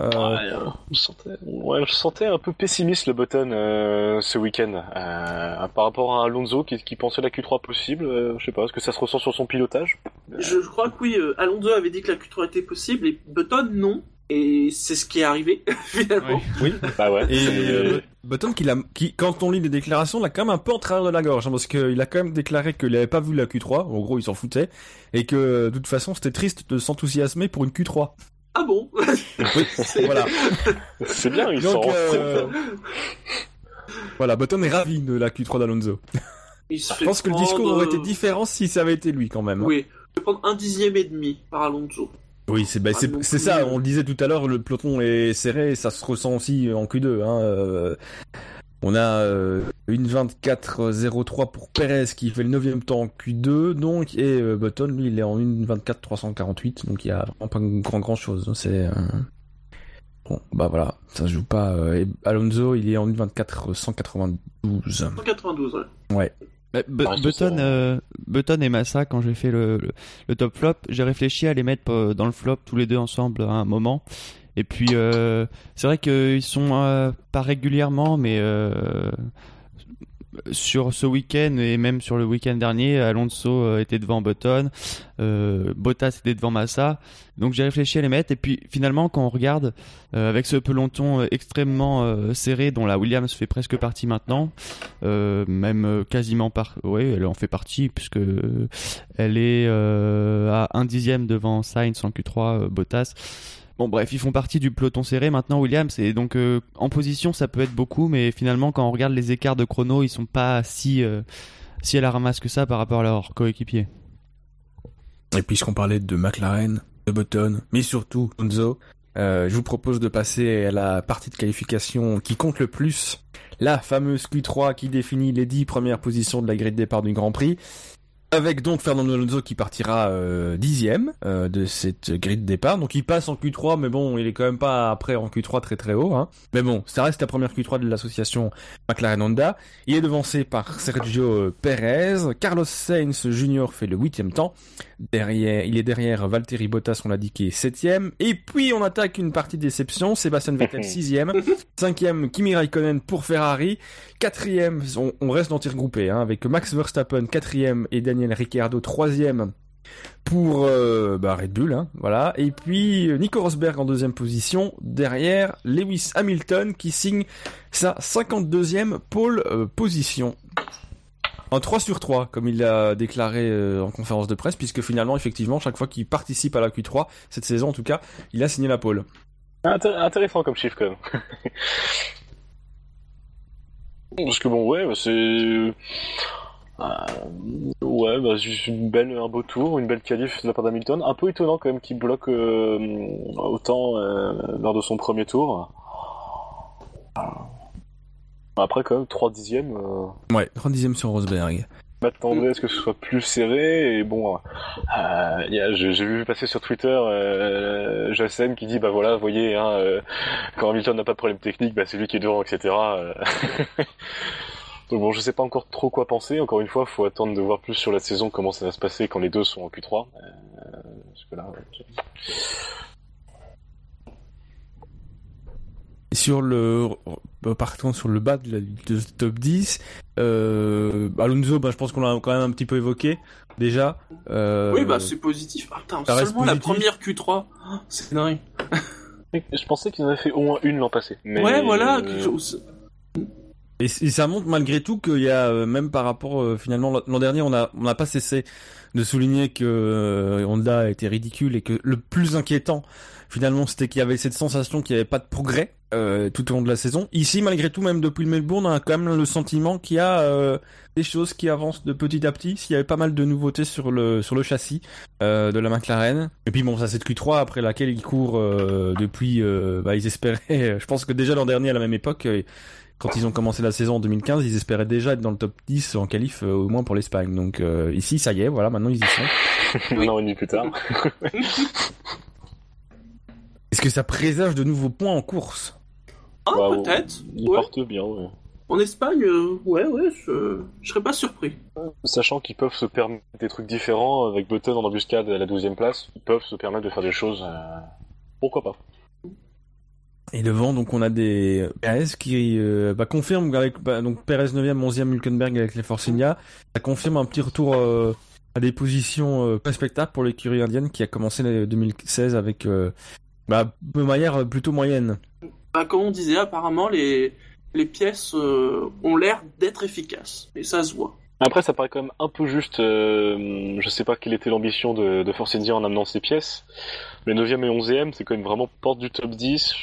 Euh, Ouais, euh, je sentais, ouais, je sentais un peu pessimiste le Button euh, ce week-end euh, par rapport à Alonso qui, qui pensait la Q3 possible. euh, je sais pas, est-ce que ça se ressent sur son pilotage? Je, je crois que oui, euh, Alonso avait dit que la Q3 était possible et Button non. Et c'est ce qui est arrivé, finalement. oui. Bah ouais. Et euh, Button, qui, quand on lit les déclarations, l'a quand même un peu en travers de la gorge, hein, parce qu'il a quand même déclaré qu'il n'avait pas vu la Q3, en gros il s'en foutait, et que de toute façon c'était triste de s'enthousiasmer pour une Q3. Ah bon C'est- voilà. C'est bien, il s'en Donc, rend euh, voilà, Button est ravi de la Q3 d'Alonso. Il se Je pense que le discours aurait été différent si ça avait été lui quand même. hein. Oui, se fait prendre un dixième et demi par Alonso. Oui, c'est bah, plus, ça, on le disait tout à l'heure, le peloton est serré et ça se ressent aussi en Q2. Hein. Euh, on a euh, une 24.03 pour Perez qui fait le 9 temps en Q2, donc, et euh, Button, lui, il est en une 24.348, donc il y a vraiment pas grand grand chose. C'est. euh, Bon, bah voilà, ça se joue pas. euh, et Alonso, il est en une 24.192. 192, ouais. Bah, reste Button, euh, Button et Massa, quand j'ai fait le, le, le top flop, j'ai réfléchi à les mettre euh, dans le flop tous les deux ensemble à un moment. Et puis, euh, c'est vrai qu'ils sont euh, pas régulièrement, mais euh, sur ce week-end et même sur le week-end dernier, Alonso était devant Button, Bottas était devant Massa. Donc j'ai réfléchi à les mettre. Et puis finalement, quand on regarde avec ce peloton extrêmement serré, dont la Williams fait presque partie maintenant, même quasiment par, ouais, elle en fait partie puisque elle est à un dixième devant Sainz en Q3, euh, Bottas. Bon bref, ils font partie du peloton serré maintenant Williams et donc euh, en position ça peut être beaucoup, mais finalement quand on regarde les écarts de chrono, ils sont pas si euh, si à la ramasse que ça par rapport à leurs coéquipiers. Et puisqu'on parlait de McLaren, de Button, mais surtout Alonso, euh, je vous propose de passer à la partie de qualification qui compte le plus, la fameuse Q3 qui définit les 10 premières positions de la grille de départ du Grand Prix. Avec donc Fernando Alonso qui partira euh, dixième euh, de cette grille de départ. Donc il passe en Q3, mais bon, il est quand même pas après en Q3 très très haut. Hein. Mais bon, ça reste la première Q3 de l'association McLaren Honda. Il est devancé par Sergio euh, Perez. Carlos Sainz Jr. fait le huitième temps. Derrière, il est derrière Valtteri Bottas, on l'a dit, qui est septième. Et puis on attaque une partie déception. Sébastien Vettel sixième. Cinquième, Kimi Raikkonen pour Ferrari. Quatrième, on, reste dans tir groupé, hein, avec Max Verstappen quatrième et Daniel Ricciardo troisième pour euh, bah, Red Bull, hein, voilà. Et puis euh, Nico Rosberg en deuxième position, derrière Lewis Hamilton qui signe sa 52e pole euh, position. En 3 sur 3, comme il l'a déclaré en conférence de presse, puisque finalement, effectivement, chaque fois qu'il participe à la Q3, cette saison en tout cas, il a signé la pole. Inté- intéressant comme chiffre quand même. Parce que bon, ouais, bah, c'est. euh, ouais, bah, juste une belle, un beau tour, une belle qualif de la part d'Hamilton. Un peu étonnant quand même qu'il bloque euh, autant euh, lors de son premier tour. Après, quand même, 3 dixièmes. Ouais, 30e sur Rosberg. M'attendrais à ce que ce soit plus serré et bon euh, j'ai vu passer sur Twitter euh, qui dit bah voilà voyez hein, euh, quand Hamilton n'a pas de problème technique bah c'est lui qui est devant etc euh. donc bon je sais pas encore trop quoi penser encore une fois faut attendre de voir plus sur la saison comment ça va se passer quand les deux sont en Q3 euh, parce que là ouais, Et Sur le, euh, par contre, sur le bas de, la, de ce top 10, euh, Alonso, bah, je pense qu'on l'a quand même un petit peu évoqué, déjà. Euh, Oui, bah c'est positif. Reste seulement la première Q3. Oh, C'est dingue. je pensais qu'ils en avaient fait au moins une l'an passé mais Ouais, voilà. quelque chose- Et, ça montre malgré tout qu'il y a, euh, même par rapport, euh, finalement, l'an dernier, on a, on n'a pas cessé de souligner que euh, Honda était ridicule et que le plus inquiétant, finalement, c'était qu'il y avait cette sensation qu'il n'y avait pas de progrès euh, tout au long de la saison. Ici, malgré tout, même depuis le Melbourne, on a quand même le sentiment qu'il y a euh, des choses qui avancent de petit à petit. S'il y avait pas mal de nouveautés sur le sur le châssis euh, de la McLaren. Et puis bon, ça c'est Q3 après laquelle ils courent depuis. bah, ils espéraient. Je pense que déjà l'an dernier à la même époque. quand ils ont commencé la saison en 2015, ils espéraient déjà être dans le top 10 en qualif, au moins pour l'Espagne. Donc ici, ça y est, voilà, maintenant ils y sont. un an et demi plus tard Est-ce que ça présage de nouveaux points en course? Ah, Bah, peut-être. ils Ouais. portent bien ouais. En Espagne, euh, ouais, ouais, je... je serais pas surpris. Sachant qu'ils peuvent se permettre des trucs différents avec Button en embuscade à la 12 place, ils peuvent se permettre de faire des choses. euh, Pourquoi pas Et devant, donc on a des Perez qui euh, bah, confirme avec bah, donc Perez 9e, 11e Hülkenberg avec les Force India. Ça confirme un petit retour euh, à des positions euh, pas spectacles pour l'écurie indienne qui a commencé l'année 2016 avec euh, bah, de manière plutôt moyenne. Bah, comme on disait, apparemment, les, pièces euh, ont l'air d'être efficaces. Et ça se voit. Après, ça paraît quand même un peu juste. euh, je sais pas quelle était l'ambition de, de Force India en amenant ces pièces, mais 9e et 11e, c'est quand même vraiment porte du top 10.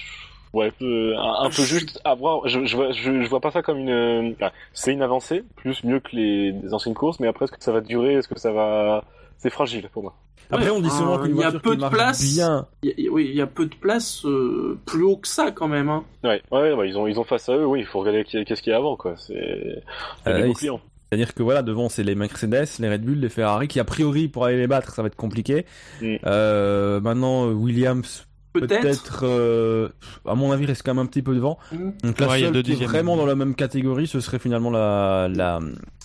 Ouais, euh, un, peu juste à voir. Je, je, vois, pas ça comme une. c'est une avancée, plus mieux que les, les anciennes courses, mais après, est-ce que ça va durer? Est-ce que ça va. C'est fragile pour moi. Après, Ouais, on dit souvent euh, qu'une il y a voiture peu qui de marche place. bien. Y a- oui, il y a peu de place euh, plus haut que ça, quand même. Hein. Ouais, ouais, ouais, ils ont, ils ont face à eux. Oui, il faut regarder qui- qu'est-ce qu'il y a avant, quoi. C'est. C'est Euh, clients. C'est-à-dire que voilà, devant c'est les Mercedes, les Red Bull, les Ferrari, qui a priori pour aller les battre, ça va être compliqué. Mm. Euh, maintenant euh, Williams Peut-être. peut-être, euh, à mon avis, reste quand même un petit peu devant. Mhm. Donc la Ouais, il y a seule deux qui est vraiment dans la même catégorie, ce serait finalement la la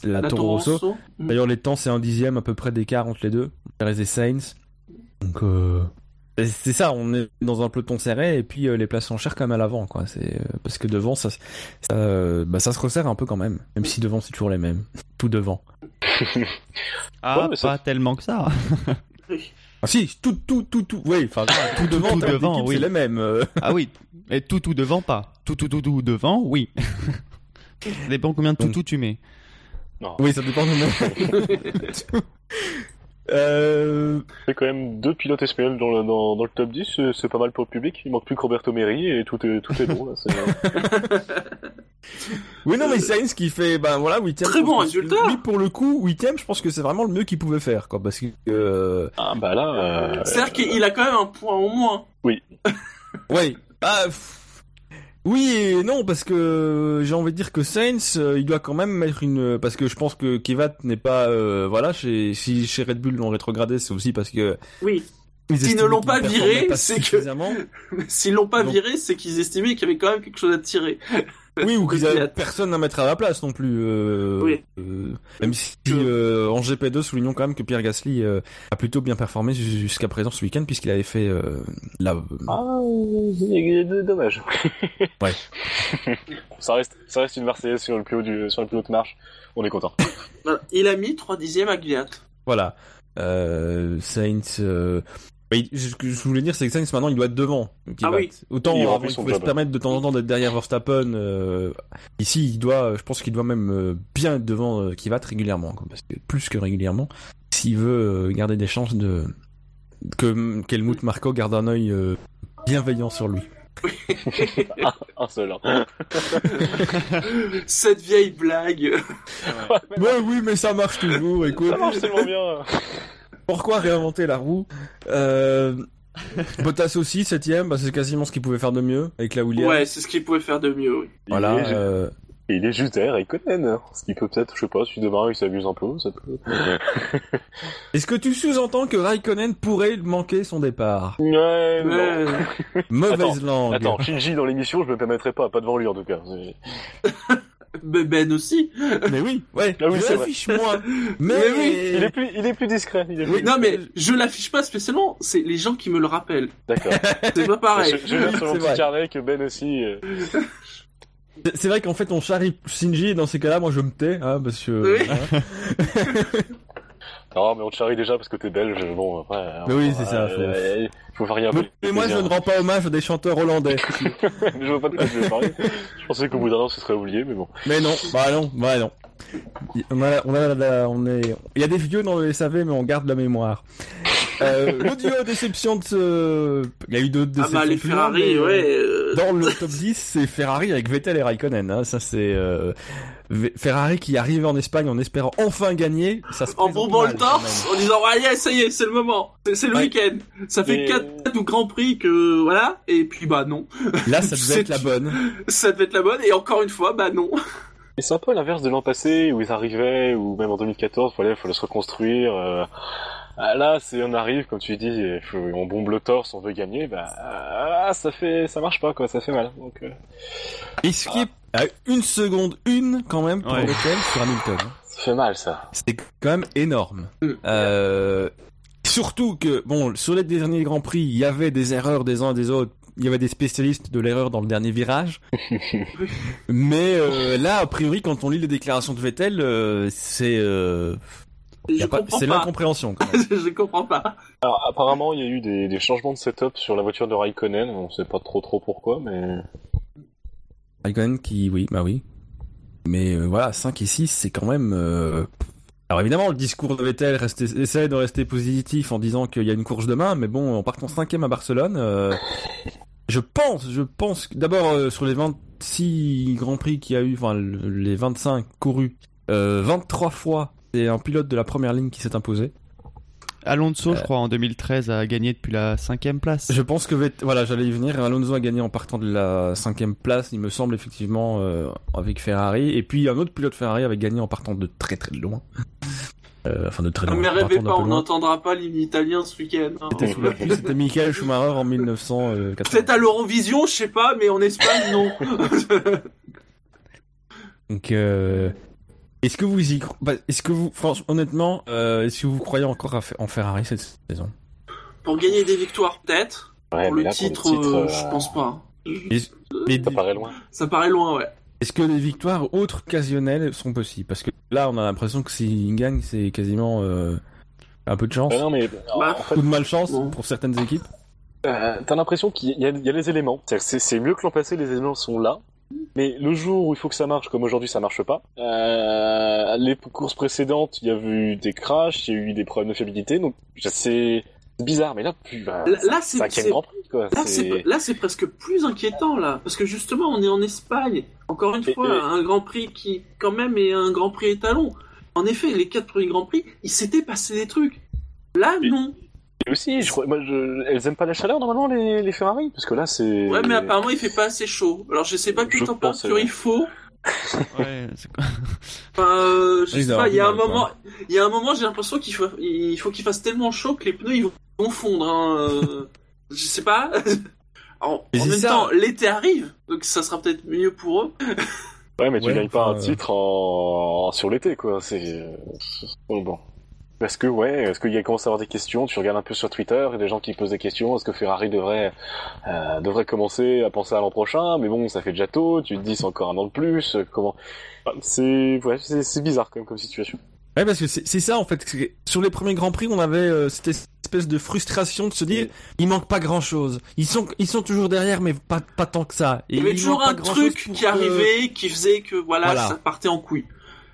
la, La Toro Rosso. Mhm. D'ailleurs, les temps c'est un dixième à peu près d'écart entre les deux, et Sainz. Donc euh, c'est- ça, on est dans un peloton serré et puis euh, les places sont chères quand même à l'avant, quoi. C'est euh, parce que devant ça, ça, euh, bah, ça se resserre un peu quand même, même si devant c'est toujours les mêmes, tout devant. Ah, Ouais, mais ça- pas tellement que ça. Ah si, tout tout tout tout, oui, enfin tout devant, tout oui. c'est les mêmes. Ah oui, et tout tout devant pas. Tout tout tout tout devant, oui. Ça dépend combien de tout tout tu mets. Non. Oui, ça dépend de euh, Il y a quand même deux pilotes espagnols dans le, dans, dans le top 10, c'est- c'est pas mal pour le public. Il manque plus que Roberto Meri et tout est, tout est bon. Là, c'est- Oui, non, mais Sainz qui fait, ben voilà, huitième. Très je pense bon résultat. Lui, pour le coup, huitième, je pense que c'est vraiment le mieux qu'il pouvait faire, quoi, parce que, euh, ah bah là, euh, C'est-à-dire qu'il a quand même un point au moins. ouais. Ah, pff. Oui et non parce que j'ai envie de dire que Sainz euh, il doit quand même mettre une parce que je pense que Kivat n'est pas euh, voilà chez si chez Red Bull l'ont rétrogradé c'est aussi parce que Oui. ils S'ils ne l'ont pas viré, c'est que-. S'ils l'ont pas viré, c'est qu'ils estimaient qu'il y avait quand même quelque chose à tirer. Oui ou qu'ils avaient Fiat. personne à mettre à la place non plus euh, Oui. euh, même si euh, en GP2 soulignons quand même que Pierre Gasly euh, a plutôt bien performé jus- jusqu'à présent ce week-end puisqu'il avait fait euh, la Ah, c'est dommage. Ouais. ça reste, ça reste une Marseillaise sur le plus haut du, sur le plus haut de marche. On est content. Il a mis 3 dixièmes à Gviat. Voilà. Euh, Bah, Ce que je voulais dire, c'est que Sainz maintenant il doit être devant. Ah oui. Autant Il avant, il pouvait se permettre de temps en temps d'être derrière Verstappen. Euh... Ici, il doit, je pense qu'il doit même euh, bien être devant euh, Kivat régulièrement, quoi, parce que plus que régulièrement, s'il veut euh, garder des chances de que qu'Helmut Marco garde un œil euh, bienveillant sur lui. Un seul. hein. Cette vieille blague. Ouais, oui, mais ça marche toujours. Écoute, Ça marche tellement bien. pourquoi réinventer la roue euh... Bottas aussi, septième, bah, c'est quasiment ce qu'il pouvait faire de mieux avec la Williams. Ouais, c'est ce qu'il pouvait faire de mieux. oui. Voilà. Il est, euh, et il est juste derrière Raikkonen. Ce qui peut peut-être, je sais pas, si demain il s'abuse un peu, ça peut. Est-ce que tu sous-entends que Raikkonen pourrait manquer son départ? Ouais, non. Ouais. Mauvaise langue. Attends, Shinji dans l'émission, je me permettrai pas, pas devant lui en tout cas. Ben aussi. Mais oui, ouais, Ah oui, je l'affiche moins. Mais, Mais oui, Il est plus, il est plus discret. Il est plus... Non mais je l'affiche pas spécialement, c'est les gens qui me le rappellent. D'accord. C'est pas pareil. Je, je vais sur mon petit carnet que Ben aussi. euh, c'est vrai qu'en fait on charrie Shinji et dans ces cas-là, moi je me tais, hein, parce que. Oui. hein. Non, mais on te charrie déjà parce que t'es belge. Bon, après. Mais oui, euh, c'est ça, euh, faut. Mais, moi je ne rends pas hommage à des chanteurs hollandais. je vois pas de quoi je vais parler. Je pensais qu'au bout d'un an, ce serait oublié, mais bon. mais non, bah non, bah non. On a, on a, la- on est, il y a des vieux dans le SAV, mais on garde la mémoire. Euh, L'audio déception de ce, il y a eu d'autres Ah déceptions. bah les plus loin, Ferrari, ouais. euh, Dans le top 10, c'est Ferrari avec Vettel et Raikkonen. Hein. Ça, c'est euh, Ferrari qui arrive en Espagne en espérant enfin gagner. Ça se En bombant le torse, en disant ah yeah, ça y est, c'est le moment, c'est c'est le Ouais. week-end. Ça fait Mais- 4 ou Grand Prix que voilà, et puis bah non. Là, ça devait être la bonne. ça devait être la bonne, et encore une fois bah non. Mais c'est un peu l'inverse de l'an passé où ils arrivaient, ou même en 2014, voilà, il fallait se reconstruire. euh, Là, c'est on arrive, comme tu dis, on bombe le torse, on veut gagner, bah ah, ça fait, ça marche pas quoi, ça fait mal. Donc, euh, à une seconde une quand même pour Ouais. Vettel sur Hamilton. ça fait mal ça. C'est quand même énorme. Mm. Euh, surtout que bon, sur les derniers grands prix, il y avait des erreurs des uns et des autres. Il y avait des spécialistes de l'erreur dans le dernier virage. Mais euh, là, a priori, quand on lit les déclarations de Vettel, euh, c'est c'est l'incompréhension. quand même. je comprends pas. Alors apparemment, il y a eu des, des changements de setup sur la voiture de Raikkonen, on sait pas trop trop pourquoi, mais Raikkonen qui, oui, bah oui. Mais euh, voilà, 5 et 6, c'est quand même... euh, Alors évidemment, le discours de Vettel restait, essaie de rester positif en disant qu'il y a une course demain, mais bon, en partant cinquième à Barcelone, euh, je pense, je pense, que d'abord euh, sur les 26 Grands Prix qu'il y a eu, enfin le- les 25 courus, euh, 23 fois, c'est un pilote de la première ligne qui s'est imposé. Alonso, je crois, en 2013 a gagné depuis la cinquième place. Je pense que voilà, j'allais y venir. Alonso a gagné en partant de la cinquième place, il me semble effectivement euh, avec Ferrari. Et puis un autre pilote Ferrari avait gagné en partant de très très loin. Euh, enfin de très loin. Mais partant rêvez pas, on n'entendra pas l'hymne italien ce week-end. hein. C'était sous la pluie, C'était Michael Schumacher en 1980. Peut-être à l'Eurovision, je sais pas, mais en Espagne non. Donc euh, est-ce que vous y bah, est-ce que vous franchement honnêtement euh, est-ce que vous croyez encore en Ferrari cette saison? Pour gagner des victoires peut-être. ouais, pour le là, titre, pour le titre, euh, euh, je pense pas. Mais ça paraît loin. Ça paraît loin, ouais. Est-ce que les victoires autres occasionnelles sont possibles? Parce que là, on a l'impression que s'il gagne, c'est quasiment euh, un peu de chance. Non, mais Bah, en fait, Ou de malchance Bon. pour certaines équipes. Euh, T'as l'impression qu'il y, y a les éléments. C'est mieux que l'an passé, les éléments sont là. Mais le jour où il faut que ça marche, comme aujourd'hui, ça marche pas. Euh, les courses précédentes, il y a eu des crashs, il y a eu des problèmes de fiabilité, donc c'est bizarre. Mais là, plus, bah, Là- c'est- Grand Prix, quoi. Là, C'est- c'est là, c'est presque plus inquiétant là, parce que justement, on est en Espagne. Encore une Et- fois, et- un Grand Prix qui, quand même, est un Grand Prix étalon. En effet, les quatre premiers Grands Prix, il s'était passé des trucs. Là, Et- non. Et aussi, je crois, moi, je, elles aiment pas la chaleur normalement les, les Ferrari, parce que là c'est. Ouais, mais apparemment il fait pas assez chaud. Alors je sais pas quelle température il faut. Ouais, c'est quoi Enfin, euh, je Ils sais pas. Il y a un moment, il y a un moment, j'ai l'impression qu'il faut, il faut qu'il fasse tellement chaud que les pneus ils vont fondre. Hein. euh, je sais pas. En, même ça. temps, l'été arrive, donc ça sera peut-être mieux pour eux. Ouais, mais tu Ouais, gagnes pas un euh, titre en... sur l'été, quoi. C'est bon. bon. Est-ce que ouais, est-ce qu'il y a commencé à avoir des questions? Tu regardes un peu sur Twitter, il y a des gens qui posent des questions. Est-ce que Ferrari devrait euh, devrait commencer à penser à l'an prochain? Mais bon, ça fait déjà tôt. Tu te dis c'est encore un an de plus. Comment? C'est ouais, c'est c'est bizarre quand même comme situation. Ouais, parce que c'est c'est ça en fait. Sur les premiers grands prix, on avait euh, cette espèce de frustration de se dire, il manque pas grand chose. Ils sont, ils sont toujours derrière, mais pas, pas tant que ça. Et Il y avait toujours un truc qui que- arrivait, qui faisait que voilà, Voilà. ça partait en couille.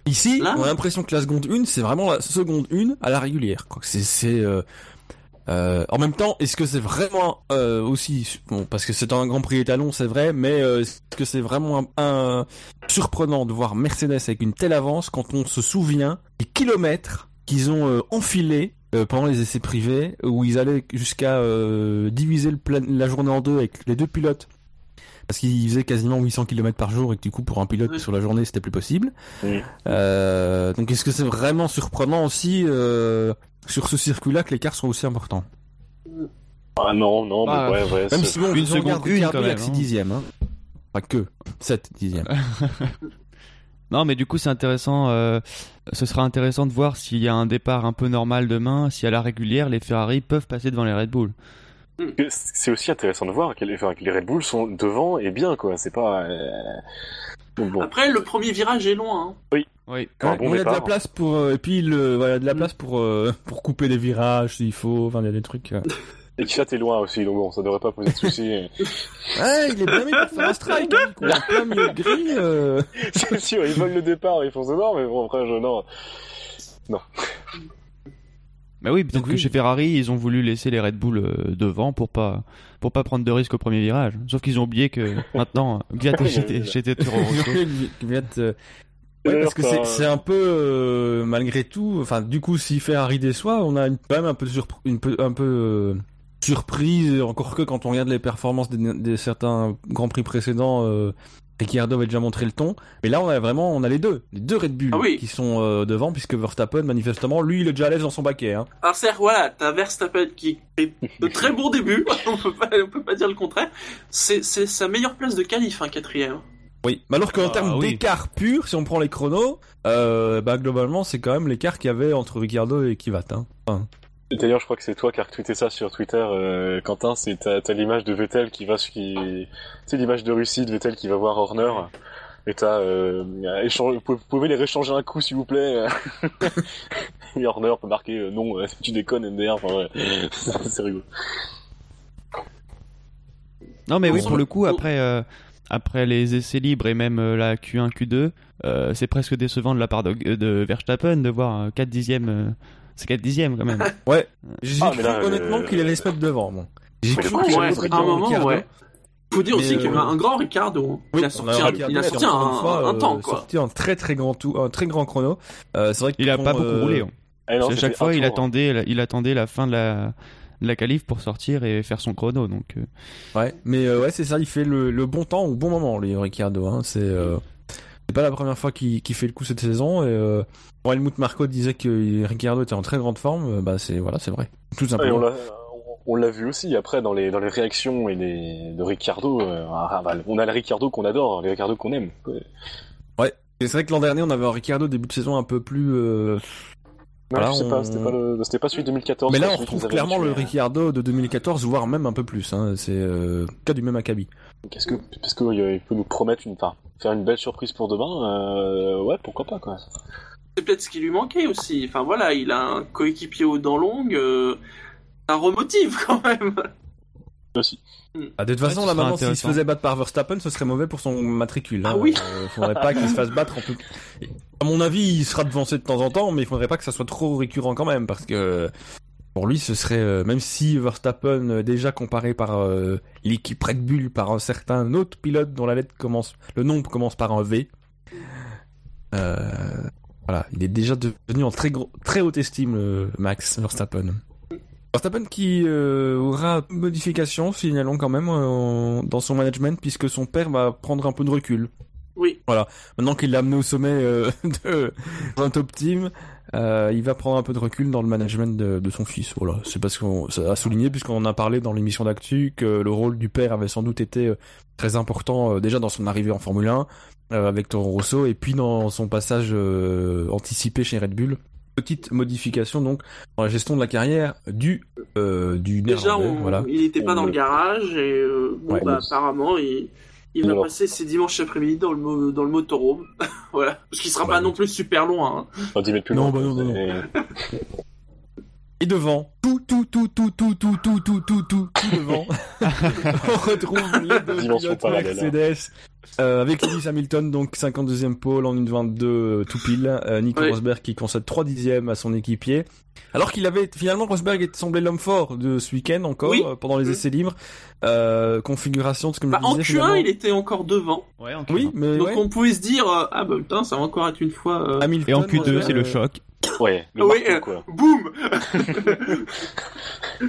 Ici, Là on a l'impression que la seconde une, c'est vraiment la seconde une à la régulière. C'est, euh, euh, en même temps, est-ce que c'est vraiment euh, aussi, bon, parce que c'est un Grand Prix étalon, c'est vrai, mais euh, est-ce que c'est vraiment un, un- surprenant de voir Mercedes avec une telle avance quand on se souvient des kilomètres qu'ils ont enfilés pendant les essais privés, où ils allaient jusqu'à diviser le la journée en deux avec les deux pilotes. Parce qu'ils faisaient quasiment 800 km par jour et que du coup pour un pilote Oui. sur la journée c'était plus possible. Oui. Euh, donc est-ce que c'est vraiment surprenant aussi euh, sur ce circuit-là que l'écart soit aussi important Ah non, non, Bah, mais ouais, ouais. Même si bon, une seconde une, quand même, avec 6 hein. dixièmes. Hein. Pas que 7 dixièmes. Non, mais du coup, c'est intéressant. euh, ce sera intéressant de voir s'il y a un départ un peu normal demain, si à la régulière, les Ferrari peuvent passer devant les Red Bull. C'est aussi intéressant de voir que les, enfin, que les Red Bull sont devant et bien, quoi. C'est pas. euh, bon. Après, le premier virage est loin. hein. Oui. Un Ouais, bon on a de la place pour euh, et puis le voilà de la Mm. place pour euh, pour couper des virages s'il faut enfin il y a des trucs euh. Et Kiat est loin aussi, donc bon, ça devrait pas poser de soucis. ouais il est bien mis pour faire un strike hein, du coup, en plein milieu euh. c'est sûr, ils veulent le départ, ils foncent dedans, mais bon, après, je, non. Bah oui, peut-être Donc que oui. chez Ferrari, ils ont voulu laisser les Red Bull euh, devant pour pas pour pas prendre de risques au premier virage. Sauf qu'ils ont oublié que maintenant, Gviat est chez, chez Toro Rosso. Euh, parce que c'est c'est un peu euh, malgré tout. Enfin, du coup, si Ferrari déçoit, on a une, quand même un peu une peu, un peu euh, surprise. Encore que quand on regarde les performances des, des certains grands prix précédents, euh, Ricciardo avait déjà montré le ton. Mais là, on a vraiment, on a les deux, les deux Red Bull Ah oui. qui sont euh, devant, puisque Verstappen, manifestement, lui, il est déjà à l'aise dans son baquet. Hein. Alors c'est voilà, t'as Verstappen qui est de très bon début, on peut pas, on peut pas dire le contraire. C'est c'est sa meilleure place de qualif, un quatrième. Oui. Mais alors qu'en Ah, termes oui. d'écart pur, si on prend les chronos, euh, bah globalement, c'est quand même l'écart qu'il y avait entre Ricciardo et Kvyat. Hein. Enfin, D'ailleurs, je crois que c'est toi qui as retweeté ça sur Twitter, euh, Quentin. C'est t'as, t'as l'image de Vettel qui va, qui, sais l'image de Russie de Vettel qui va voir Horner. Et t'as, euh, échange, vous pouvez- les réchanger un coup, s'il vous plaît. Et Horner peut marquer euh, non, euh, tu déconnes, MDR. Enfin, ouais. c'est rigolo. Non, mais oui, pour le coup, après euh, après les essais libres et même euh, la Q1, Q2, euh, c'est presque décevant de la part de, de Verstappen de voir euh, 4 dixièmes. Euh, c'est 4 dixièmes quand même. Ouais. J'ai Ah, cru là, honnêtement euh, qu'il allait se mettre devant. Bon. J'ai cru qu'il allait se un moment, ouais. Faut dire Mais, aussi qu'il y avait euh, un grand Ricardo. hein. Oui, il a sorti, a un, il a qui sorti un, encore une fois, un euh, temps quoi. sorti un très très grand tout, un très grand chrono. Euh, c'est vrai Il a pas beaucoup euh, roulé. hein. Eh non, chaque fois, il tour. attendait, il attendait la fin de la, de la qualif pour sortir et faire son chrono. Donc, euh, Ouais, mais euh, ouais, c'est ça, il fait le, le bon temps au bon moment, lui, Ricciardo. Hein. C'est euh, c'est pas la première fois qu'il qu'il fait le coup cette saison. Et euh, Helmut Marko disait que Ricciardo était en très grande forme. euh, Bah c'est voilà, c'est vrai, tout simplement. on l'a vu aussi après dans les dans les réactions et les de Ricardo. euh, ah, bah, on a le Ricardo qu'on adore, le Ricardo qu'on aime. Ouais. C'est vrai que l'an dernier, on avait un Ricciardo début de saison un peu plus. euh, Ouais, Voilà, je sais on- pas, c'était pas le, c'était pas celui de 2014. Mais là, on retrouve clairement le Ricciardo de 2014, voire même un peu plus. Hein. C'est euh, cas du même acabit. Qu'est-ce que, parce que euh, peut nous promettre une, enfin, faire une belle surprise pour demain. Euh, ouais, pourquoi pas quoi. C'est peut-être ce qui lui manquait aussi. Enfin voilà, il a un coéquipier aux dents longues. euh, ça remotive quand même. Aussi. Ah, de toute façon, là maintenant, s'il se faisait battre par Verstappen, ce serait mauvais pour son matricule. Ah hein. oui. Euh, faudrait pas qu'il se fasse battre en tout. À mon avis, il sera devancé de temps en temps, mais il faudrait pas que ça soit trop récurrent quand même, parce que pour lui, ce serait euh, même si Verstappen euh, déjà comparé par euh, l'équipe Red Bull par un certain autre pilote dont la lettre commence, le nom commence par un V. Euh, voilà, il est déjà devenu en très gros, très haute estime, Max Verstappen. Verstappen qui euh, aura modification finalement quand même dans son management puisque son père va prendre un peu de recul. Oui. Maintenant qu'il l'a amené au sommet euh, de d'un top team, euh, il va prendre un peu de recul dans le management de, de son fils. Voilà, c'est parce qu'on a souligné puisqu'on en a parlé dans l'émission d'actu que le rôle du père avait sans doute été euh, très important euh, déjà dans son arrivée en Formule 1 euh, avec Toro Rosso et puis dans son passage anticipé chez Red Bull. Petite modification donc dans la gestion de la carrière du du Déjà, néerlandais. on- Voilà. il n'était pas dans le garage et bon, Ouais. bah, apparemment, il, il va passer ses dimanches après-midi dans le, mo- dans le motorhome. voilà. Parce qu'il sera Bah, pas non plus super loin. hein. Enfin, 10 mètres plus Non, loin. bah non, non, non. Et- devant, tout, tout, tout, tout, tout, tout, tout, tout, tout, tout, tout devant. On retrouve les deux pilotes hein. Mercedes. Euh, avec Lewis Hamilton, donc 52e pole en une 22 euh, tout pile. Euh, Nico Oui. Rosberg qui concède 3 dixièmes à son équipier. Alors qu'il avait, finalement, Rosberg était semblé l'homme fort de ce week-end encore, Oui. euh, pendant les Mhm. essais libres. Euh, configuration, ce que je Bah, me en disais, Q1, finalement. il était encore devant. Ouais, en Oui, mais Donc ouais. on pouvait se dire, euh, ah bah putain, ça va encore être une fois. euh, Hamilton, Et en Q2, Rosberg, c'est le euh, choc. Ouais, le Oui, marteau, euh, quoi. Boum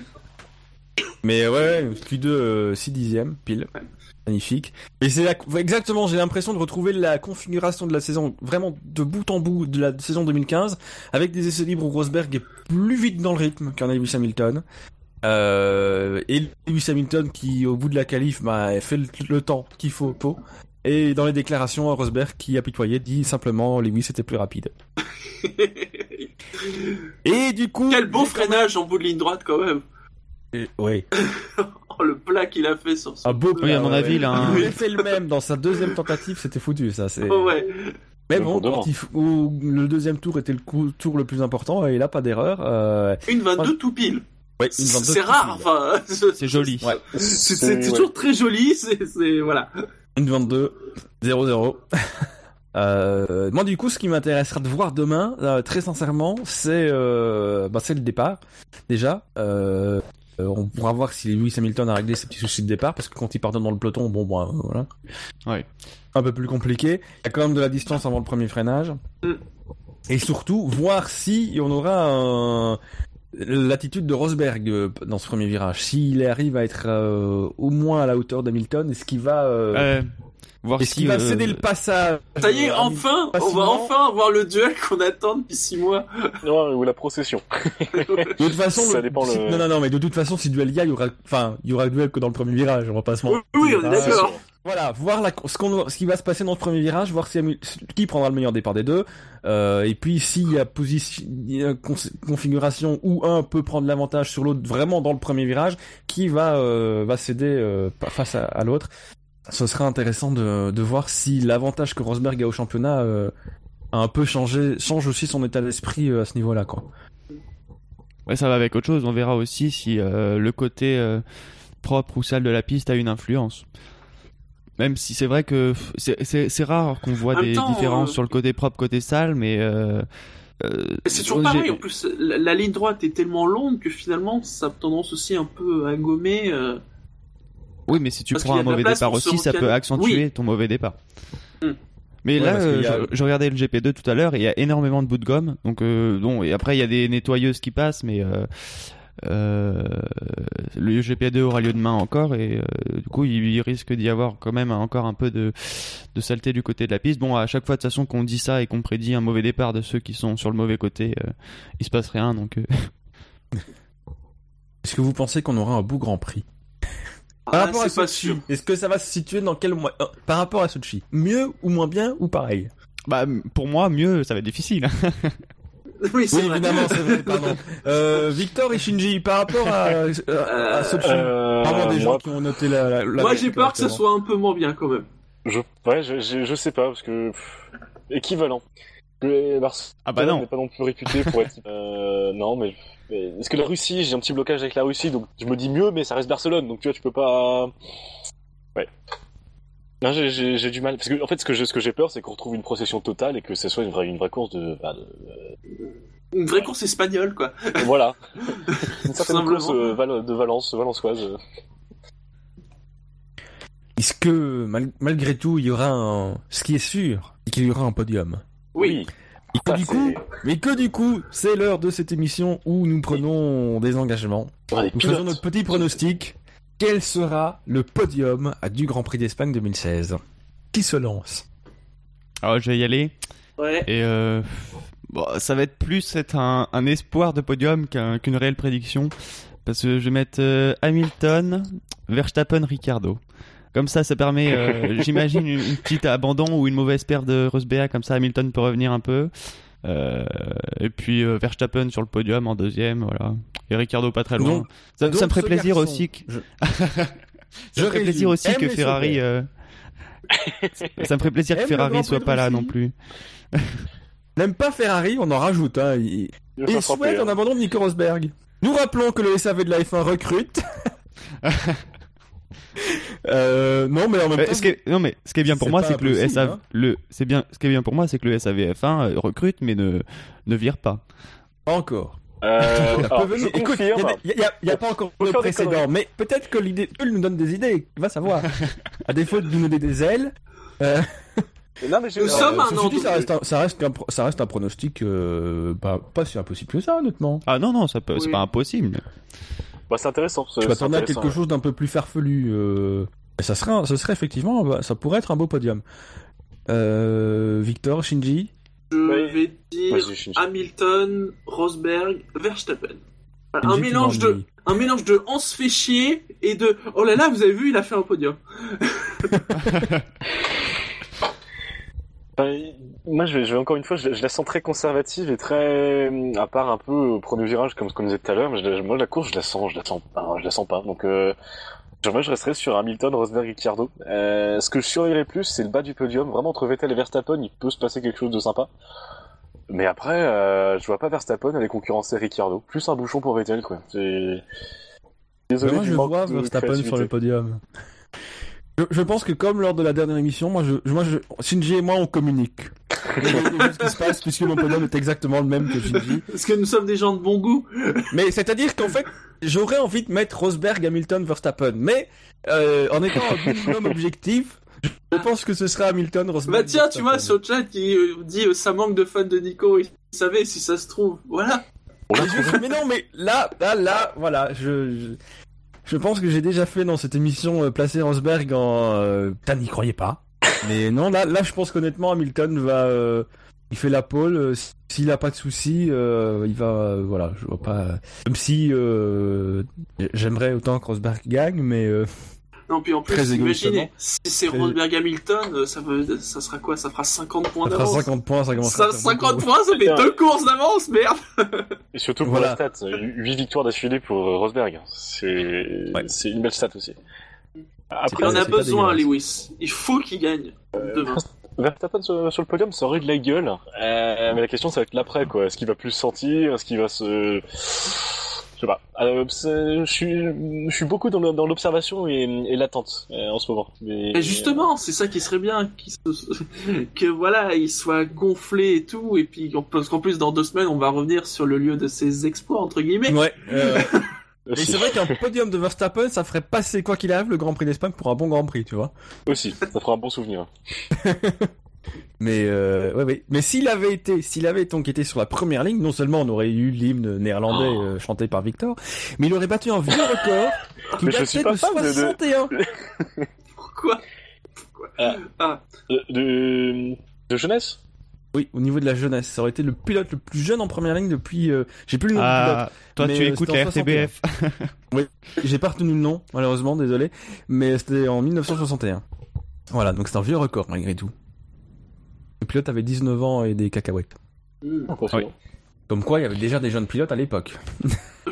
Mais ouais, ouais, Q2, euh, 6 dixièmes, pile. Magnifique. Et c'est exactement, j'ai l'impression de retrouver la configuration de la saison, vraiment de bout en bout de la saison 2015, avec des essais libres où Rosberg est plus vite dans le rythme qu'un Lewis Hamilton. Euh, et Lewis Hamilton qui, au bout de la qualif, bah, fait le, le temps qu'il faut. faut. Et dans les déclarations, Rosberg qui apitoyait dit simplement Lewis était plus rapide. Et du coup... Quel beau freinage en bout de ligne droite quand même. Ouais. Oh, le plat qu'il a fait sur son. Un beau Oui, à mon avis, il a un- Il avait fait le même dans sa deuxième tentative, c'était foutu, ça. C'est... Oh, ouais. Mais Même bon, quand il f- où le deuxième tour était le coup- tour le plus important, et il a pas d'erreur. Euh... Une 22 tout pile. Ouais, une 22 C'est tout rare, pile. enfin. C'est joli. Ouais. C'est c'est ouais. toujours très joli, c'est c'est- voilà. Une 22, 0-0. Euh, moi, du coup, ce qui m'intéressera de voir demain, euh, très sincèrement, c'est euh, bah, c'est le départ. Déjà, on pourra voir si Lewis Hamilton a réglé ses petits soucis de départ, parce que quand il pardonne dans le peloton, bon, bon, euh, voilà. Ouais. Un peu plus compliqué. Il y a quand même de la distance avant le premier freinage. Mm. Et surtout, voir si on aura un- l'attitude de Rosberg euh, dans ce premier virage. S'il arrive à être euh, au moins à la hauteur d'Hamilton, est-ce qu'il va, euh, Euh, voir est-ce qu'il va euh, céder le passage Ça y est, euh, enfin, on va enfin avoir le duel qu'on attend depuis 6 mois. Non, ou la procession. De toute façon, Ça le- dépend si- le- non, non, non, mais de toute façon, si duel il y a, il y aura, enfin, il y aura duel que dans le premier virage, on va pas se mentir. Oui, on est Ah, d'accord. Voilà, voir la, ce, ce qui va se passer dans le premier virage, voir qui prendra le meilleur départ des deux, euh, et puis s'il y a position, configuration où un peut prendre l'avantage sur l'autre vraiment dans le premier virage, qui va, euh, va céder euh, face à, l'autre. Ce sera intéressant de, de voir si l'avantage que Rosberg a au championnat a un peu changé, change aussi son état d'esprit à ce niveau-là. Ouais, ça va avec autre chose. On verra aussi si le côté propre ou sale de la piste a une influence. Même si c'est vrai que c'est- rare qu'on voit En des temps, différences euh, sur le côté propre, côté sale, mais euh, euh, C'est toujours pareil, en plus, la, la ligne droite est tellement longue que finalement, ça a tendance aussi un peu à gommer. euh, Oui, mais si tu Parce prends un mauvais départ aussi, ça peut accentuer Oui. ton mauvais départ. Hmm. Mais Ouais, là, euh, a- je, je regardais le GP2 tout à l'heure, et il y a énormément de bouts de gomme. Donc, euh, bon, et après il y a des nettoyeuses qui passent, mais euh, euh, le GP2 aura lieu demain encore, et euh, du coup, il, il risque d'y avoir quand même encore un peu de, de saleté du côté de la piste. Bon, à chaque fois de toute façon qu'on dit ça et qu'on prédit un mauvais départ de ceux qui sont sur le mauvais côté, euh, il se passe rien. Donc, euh, Est-ce que vous pensez qu'on aura un beau Grand Prix? Ah, Par rapport à Sochi, est-ce que ça va se situer dans quel mois? Par rapport à Sochi, mieux ou moins bien ou pareil? Bah, pour moi, mieux, ça va être difficile. Oui, c'est Oui, vrai. évidemment, c'est vrai, pardon. Euh, Victor et Shinji, par rapport à, à, à Sochi, Euh, des gens moi, qui ont noté la. la, la Moi, j'ai peur que ça correctement. soit un peu moins bien quand même. je, ouais, je, je, je sais pas, parce que... pff, équivalent. Le Barcelone Ah bah non. n'est pas non plus réputé pour être... Euh, non, mais... mais Est-ce que la Russie, j'ai un petit blocage avec la Russie, donc je me dis mieux, mais ça reste Barcelone, donc tu vois, tu peux pas... Ouais. Non, j'ai- j'ai j'ai du mal. Parce que, en fait, ce que j'ai ce que j'ai peur, c'est qu'on retrouve une procession totale et que ce soit une vraie, une vraie course de... bah, de- Une vraie course espagnole, quoi. voilà. une certaine course euh, Val- de Valence, Valençoise. euh. Est-ce que mal- malgré tout, il y aura un. Ce qui est sûr, c'est qu'il y aura un podium? Oui. Et que Ça, du coup, mais que du coup, c'est l'heure de cette émission où nous prenons des engagements. Ouais, Nous faisons notre petit pronostic. Quel sera le podium à du Grand Prix d'Espagne 2016 Qui se lance? Alors, je vais y aller. Ouais. Et euh, bon, ça va être plus être un, un espoir de podium qu'un- qu'une réelle prédiction. Parce que je vais mettre euh, Hamilton, Verstappen, Ricardo. Comme ça, ça permet, euh, j'imagine, une, une petite abandon ou une mauvaise perte de Rosberg. Comme ça, Hamilton peut revenir un peu. Euh, et puis euh, Verstappen sur le podium en deuxième, voilà. Et Ricardo pas très loin. Donc- ça, me ferait plaisir garçon, aussi que, je- ça me ferait plaisir aussi que Ferrari. Euh, ça me ferait plaisir que Ferrari soit pas là non plus. N'aime pas Ferrari, on en rajoute. Hein. Il, souhaite hein. un abandon de Nico Rosberg. Nous rappelons que le SAV de la F1 recrute. euh, non, mais en même Euh, temps, ce qui est- non mais ce qui est bien pour moi c'est que le SAV hein. le c'est bien ce qui est bien pour moi c'est que le SAVF1 euh, recrute mais ne ne vire pas. encore. Euh, alors, je. Écoute, il n'y a, y a- a pas encore de précédent, mais peut-être que l'idée, eux nous donnent des idées. Va savoir. à défaut de nous donner des ailes. Euh, Non, mais Nous euh, sommes un an dit, ça reste un, ça reste un, ça reste un pronostic euh, pas, pas si impossible que ça, honnêtement. Ah non non ça peut c'est Oui. pas impossible. Bah, c'est intéressant. Je m'attendais à quelque chose d'un peu plus farfelu. Euh... et Ça serait, un- ça serait effectivement, bah, ça pourrait être un beau podium. Euh, Victor, Shinji. Je Ouais. vais dire. Hamilton, Rosberg, Verstappen. Voilà, un mélange de un mélange de on se fait chier et de oh là là vous avez vu il a fait un podium. Enfin, moi, je vais, je vais encore une fois, je, je la sens très conservative et très, à part un peu au premier virage, comme ce qu'on disait tout à l'heure. mais moi, la course, je la sens, je la sens pas, je la sens pas. Donc, euh, moi, je resterai sur Hamilton, Rosberg, Ricciardo. Euh, ce que je surveillerai plus, c'est le bas du podium. Vraiment, entre Vettel et Verstappen, il peut se passer quelque chose de sympa. Mais après, euh, je vois pas Verstappen aller concurrencer Ricciardo. Plus un bouchon pour Vettel, quoi. Désolé moi, je vois Verstappen sur le podium. Je, je pense que comme lors de la dernière émission, moi, je, moi, je, Shinji et moi, on communique. Chose qui se passe puisque mon podium est exactement le même que Shinji. Parce que nous sommes des gens de bon goût. Mais c'est-à-dire qu'en fait, j'aurais envie de mettre Rosberg, Hamilton, Verstappen. Mais euh, en étant un minimum objectif, je pense que ce sera Hamilton, Rosberg. Bah tiens tu vois sur le chat il euh, dit euh, ça manque de fans de Nico il savait si ça se trouve voilà. Mais, non, mais là, là, là, voilà, je, je, je pense que j'ai déjà fait dans cette émission euh, placer Rosberg en. Euh, Putain, n'y croyez pas. Mais non, là, là, je pense qu'honnêtement, Hamilton va. euh, il fait la pole. euh, S'il a pas de soucis, euh, il va. voilà, je vois pas. Même si euh, j'aimerais autant que Rosberg gagne, mais. Euh, Non puis en plus Très imaginez si c'est Très- Rosberg Hamilton euh, ça veut ça sera quoi? Ça fera 50 points ça fera d'avance. 50 points, ça commence Ça, 50 points ça fait deux courses d'avance merde. Et surtout pour Voilà. la stat, 8 victoires d'affilée pour euh, Rosberg. C'est Ouais. c'est une belle stat aussi. Il Après, en a besoin. Lewis. Il faut qu'il gagne demain. Verstappen sur, sur le podium, ça aurait de la gueule. Euh, mais la question, ça va être l'après, quoi. Est-ce qu'il va plus se sentir Est-ce qu'il va se... Je sais pas. Je suis, je suis beaucoup dans le- dans l'observation et, et l'attente euh, en ce moment. Mais, Et justement, c'est ça qui serait bien, qu'il se- que voilà, il soit gonflé et tout, et puis parce qu'en plus dans deux semaines, on va revenir sur le lieu de ses exploits entre guillemets. Ouais. euh, Euh, et c'est vrai qu'un podium de Verstappen, ça ferait passer quoi qu'il arrive le Grand Prix d'Espagne pour un bon Grand Prix, tu vois. aussi, ça fera un bon souvenir. Mais euh, ouais, ouais. Mais s'il avait été, s'il avait donc été sur la première ligne, non seulement on aurait eu l'hymne néerlandais Oh. euh, chanté par Victor, mais il aurait battu un vieux record qui Mais je suis datait pas de fan de- de- 61. Pourquoi Pourquoi Ah. Ah, De, de, de jeunesse? Oui, au niveau de la jeunesse, ça aurait été le pilote le plus jeune en première ligne depuis. euh, J'ai plus le nom du Ah, toi tu euh, écoutes la RTBF. pilote. J'ai pas retenu le nom, malheureusement, désolé. Mais c'était en 1961. Voilà, donc c'est un vieux record malgré tout. Le pilote avait 19 ans et des cacahuètes. Impressionnant. Comme quoi, il y avait déjà des jeunes pilotes à l'époque.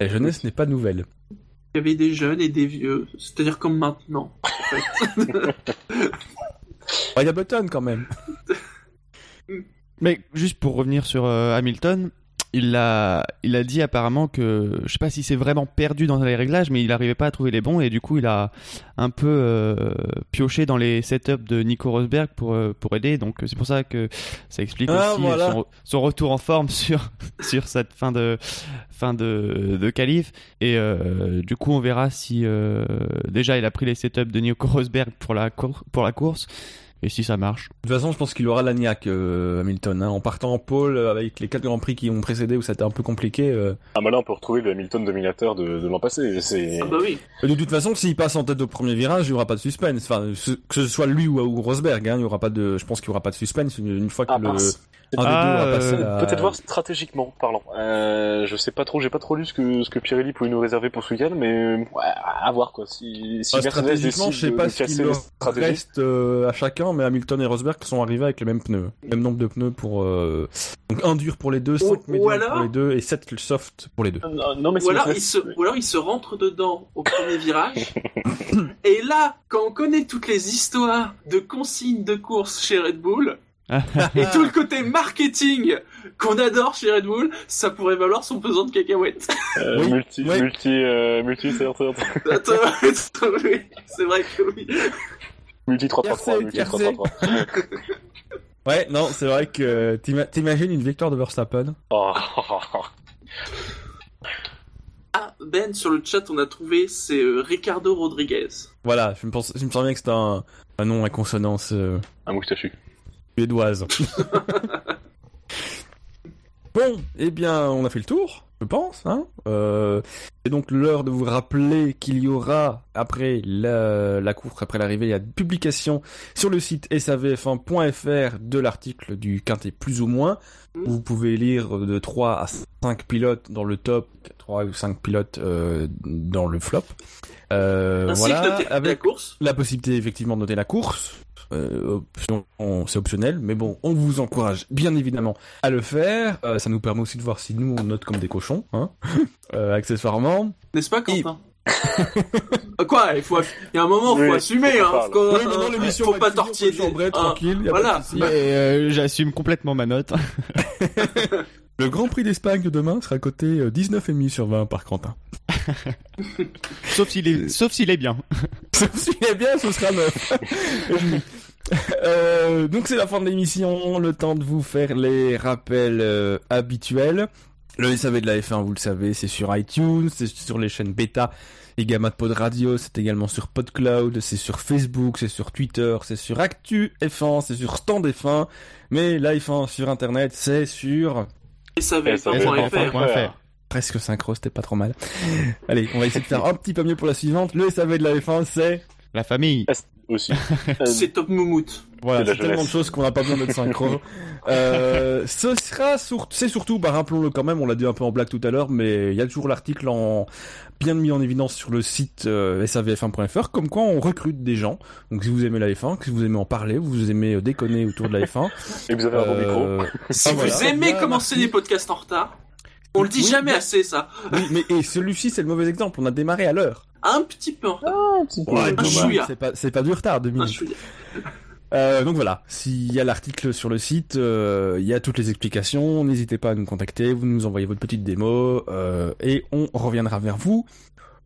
La jeunesse n'est pas nouvelle. il y avait des jeunes et des vieux, c'est-à-dire comme maintenant. en fait. Oh, Il y a Button quand même. Mais juste pour revenir sur euh, Hamilton, il a, il a dit apparemment que, je sais pas si c'est vraiment perdu dans les réglages, mais il n'arrivait pas à trouver les bons et du coup il a un peu euh, pioché dans les setups de Nico Rosberg pour, euh, pour aider. Donc c'est pour ça que ça explique Ah, aussi voilà. son, son retour en forme sur, sur cette fin de, fin de, de qualif. Et euh, du coup on verra si euh, déjà il a pris les setups de Nico Rosberg pour la, pour la course. Et si ça marche. De toute façon, je pense qu'il aura la niaque, euh, Hamilton. Hein. En partant en pôle, euh, avec les quatre grands prix qui ont précédé où ça était un peu compliqué. euh, Ah, bah là, on peut retrouver le Hamilton dominateur de, de l'an passé. C'est... Ah bah oui. De toute façon, s'il passe en tête au premier virage, il y aura pas de suspense. Enfin, ce- que ce soit lui ou, ou Rosberg, hein, il y aura pas de. Je pense qu'il y aura pas de suspense une, une fois que Ah, le Ah, deux aura euh, Peut-être voir stratégiquement parlant. Euh, je sais pas trop, j'ai pas trop lu ce que ce que Pirelli pouvait nous réserver pour ce week-end, mais ouais, à voir quoi. Si, si Ah, stratégiquement, je sais pas ce qu'il reste euh, à chacun, mais Hamilton et Rosberg sont arrivés avec les mêmes pneus, même nombre de pneus pour euh, donc un dur pour les deux, Ou- 5 ou médiums alors- pour les deux et 7 soft pour les deux. Non, non, mais Ou alors, c'est- il se, ou alors il se rentre dedans au premier virage. Et là, quand on connaît toutes les histoires de consignes de course chez Red Bull, et tout le côté marketing qu'on adore chez Red Bull, ça pourrait valoir son pesant de cacahuètes. euh, Oui, multi, ouais. multi, euh, multi, c'est vrai que oui. Multi 333, Tiercé, multi tiercé. 333. Ouais, non, c'est vrai que t'ima- t'imagines une victoire de Verstappen? Oh, Ah, Ben, sur le chat, on a trouvé, c'est euh, Ricardo Rodriguez. Voilà, je me pense, je me sens bien que c'était un, un nom à consonance euh, un moustachu. suédoise. bon, eh bien, on a fait le tour, je pense. Hein euh, c'est donc l'heure de vous rappeler qu'il y aura, après la, la course, après l'arrivée, il y a une publication sur le site savf1.fr de l'article du Quintet plus ou moins. Vous pouvez lire de 3 à 5 pilotes dans le top, 3 ou 5 pilotes euh, dans le flop. Euh, Ainsi voilà, que noter la avec course. la possibilité effectivement de noter la course. Euh, option- on- c'est optionnel, mais bon, on vous encourage bien évidemment à le faire. Euh, ça nous permet aussi de voir si nous on note comme des cochons, hein, euh, accessoirement. N'est-ce pas, Quentin Quoi Il faut, il y a un moment, Oui, faut assumer, faut hein. Faut, Oui, maintenant, l'émission faut pas tortiller. hein. tranquille, y a pas voilà. de souci. Mais euh, j'assume complètement ma note. Le Grand Prix d'Espagne de demain sera coté euh, 19,5 sur 20 par Quentin. sauf s'il est, sauf s'il est bien. Sauf s'il est bien, ce sera 9. Euh, donc c'est la fin de l'émission, le temps de vous faire les rappels euh, habituels. Le SAV de la F1, vous le savez, c'est sur iTunes, c'est sur les chaînes bêta et Gamma de Pod Radio, c'est également sur PodCloud, c'est sur Facebook, c'est sur Twitter, c'est sur Actu F1, c'est sur Stand F1, mais la F1 sur Internet, c'est sur Fr. presque synchro, c'était pas trop mal. Allez, on va essayer de faire un petit peu mieux pour la suivante. Le SAV de la F1, c'est La famille. Aussi. Euh, C'est Top Moumout. Voilà, C'est de tellement de choses qu'on n'a pas besoin d'être synchro. euh, ce sera sur... c'est surtout, bah, rappelons-le quand même, on l'a dit un peu en blague tout à l'heure, mais il y a toujours l'article en bien mis en évidence sur le site euh, savf1.fr, comme quoi on recrute des gens. Donc si vous aimez la F1, si vous aimez en parler, vous aimez déconner autour de la F1, Et vous avez un bon micro. euh, Si Ah, vous voilà. aimez commencer des podcasts en retard, on le dit Oui, jamais assez, ça. oui, mais et celui-ci c'est le mauvais exemple. On a démarré à l'heure. Un petit peu en retard. Ouais, un dommage. chouïa. c'est pas c'est pas du retard, deux minutes. Euh, donc voilà, s'il y a l'article sur le site, euh, il y a toutes les explications. N'hésitez pas à nous contacter, vous nous envoyez votre petite démo euh, et on reviendra vers vous.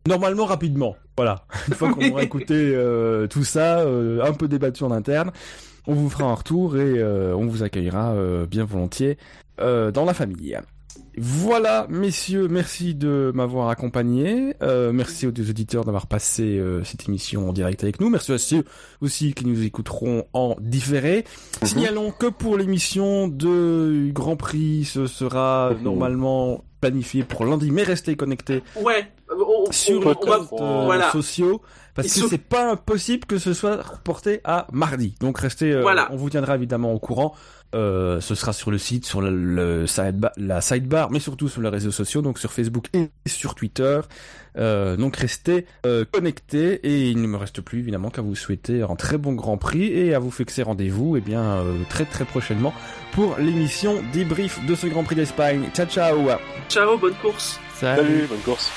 Normalement rapidement, voilà. Une fois qu'on aura écouté euh, tout ça, euh, un peu débattu en interne, on vous fera un retour et euh, on vous accueillera euh, bien volontiers euh, dans la famille. Voilà, messieurs, merci de m'avoir accompagné. Euh, merci aux deux auditeurs d'avoir passé euh, cette émission en direct avec nous. Merci à ceux aussi qui nous écouteront en différé. Signalons que pour l'émission de Grand Prix, ce sera Mhm. normalement planifié pour lundi, mais restez connectés Ouais. On, sur les comptes euh, voilà. sociaux parce Il que c'est pas impossible que ce soit reporté à mardi. Donc restez, euh, Voilà. on vous tiendra évidemment au courant. Euh, ce sera sur le site, sur le, le sidebar, la sidebar, mais surtout sur les réseaux sociaux, donc sur Facebook et sur Twitter. Euh, donc restez euh, connectés et il ne me reste plus évidemment qu'à vous souhaiter un très bon Grand Prix et à vous fixer rendez-vous et bien euh, très très prochainement pour l'émission débrief de ce Grand Prix d'Espagne. Ciao ciao. Ciao, bonne course. Salut. Salut, bonne course.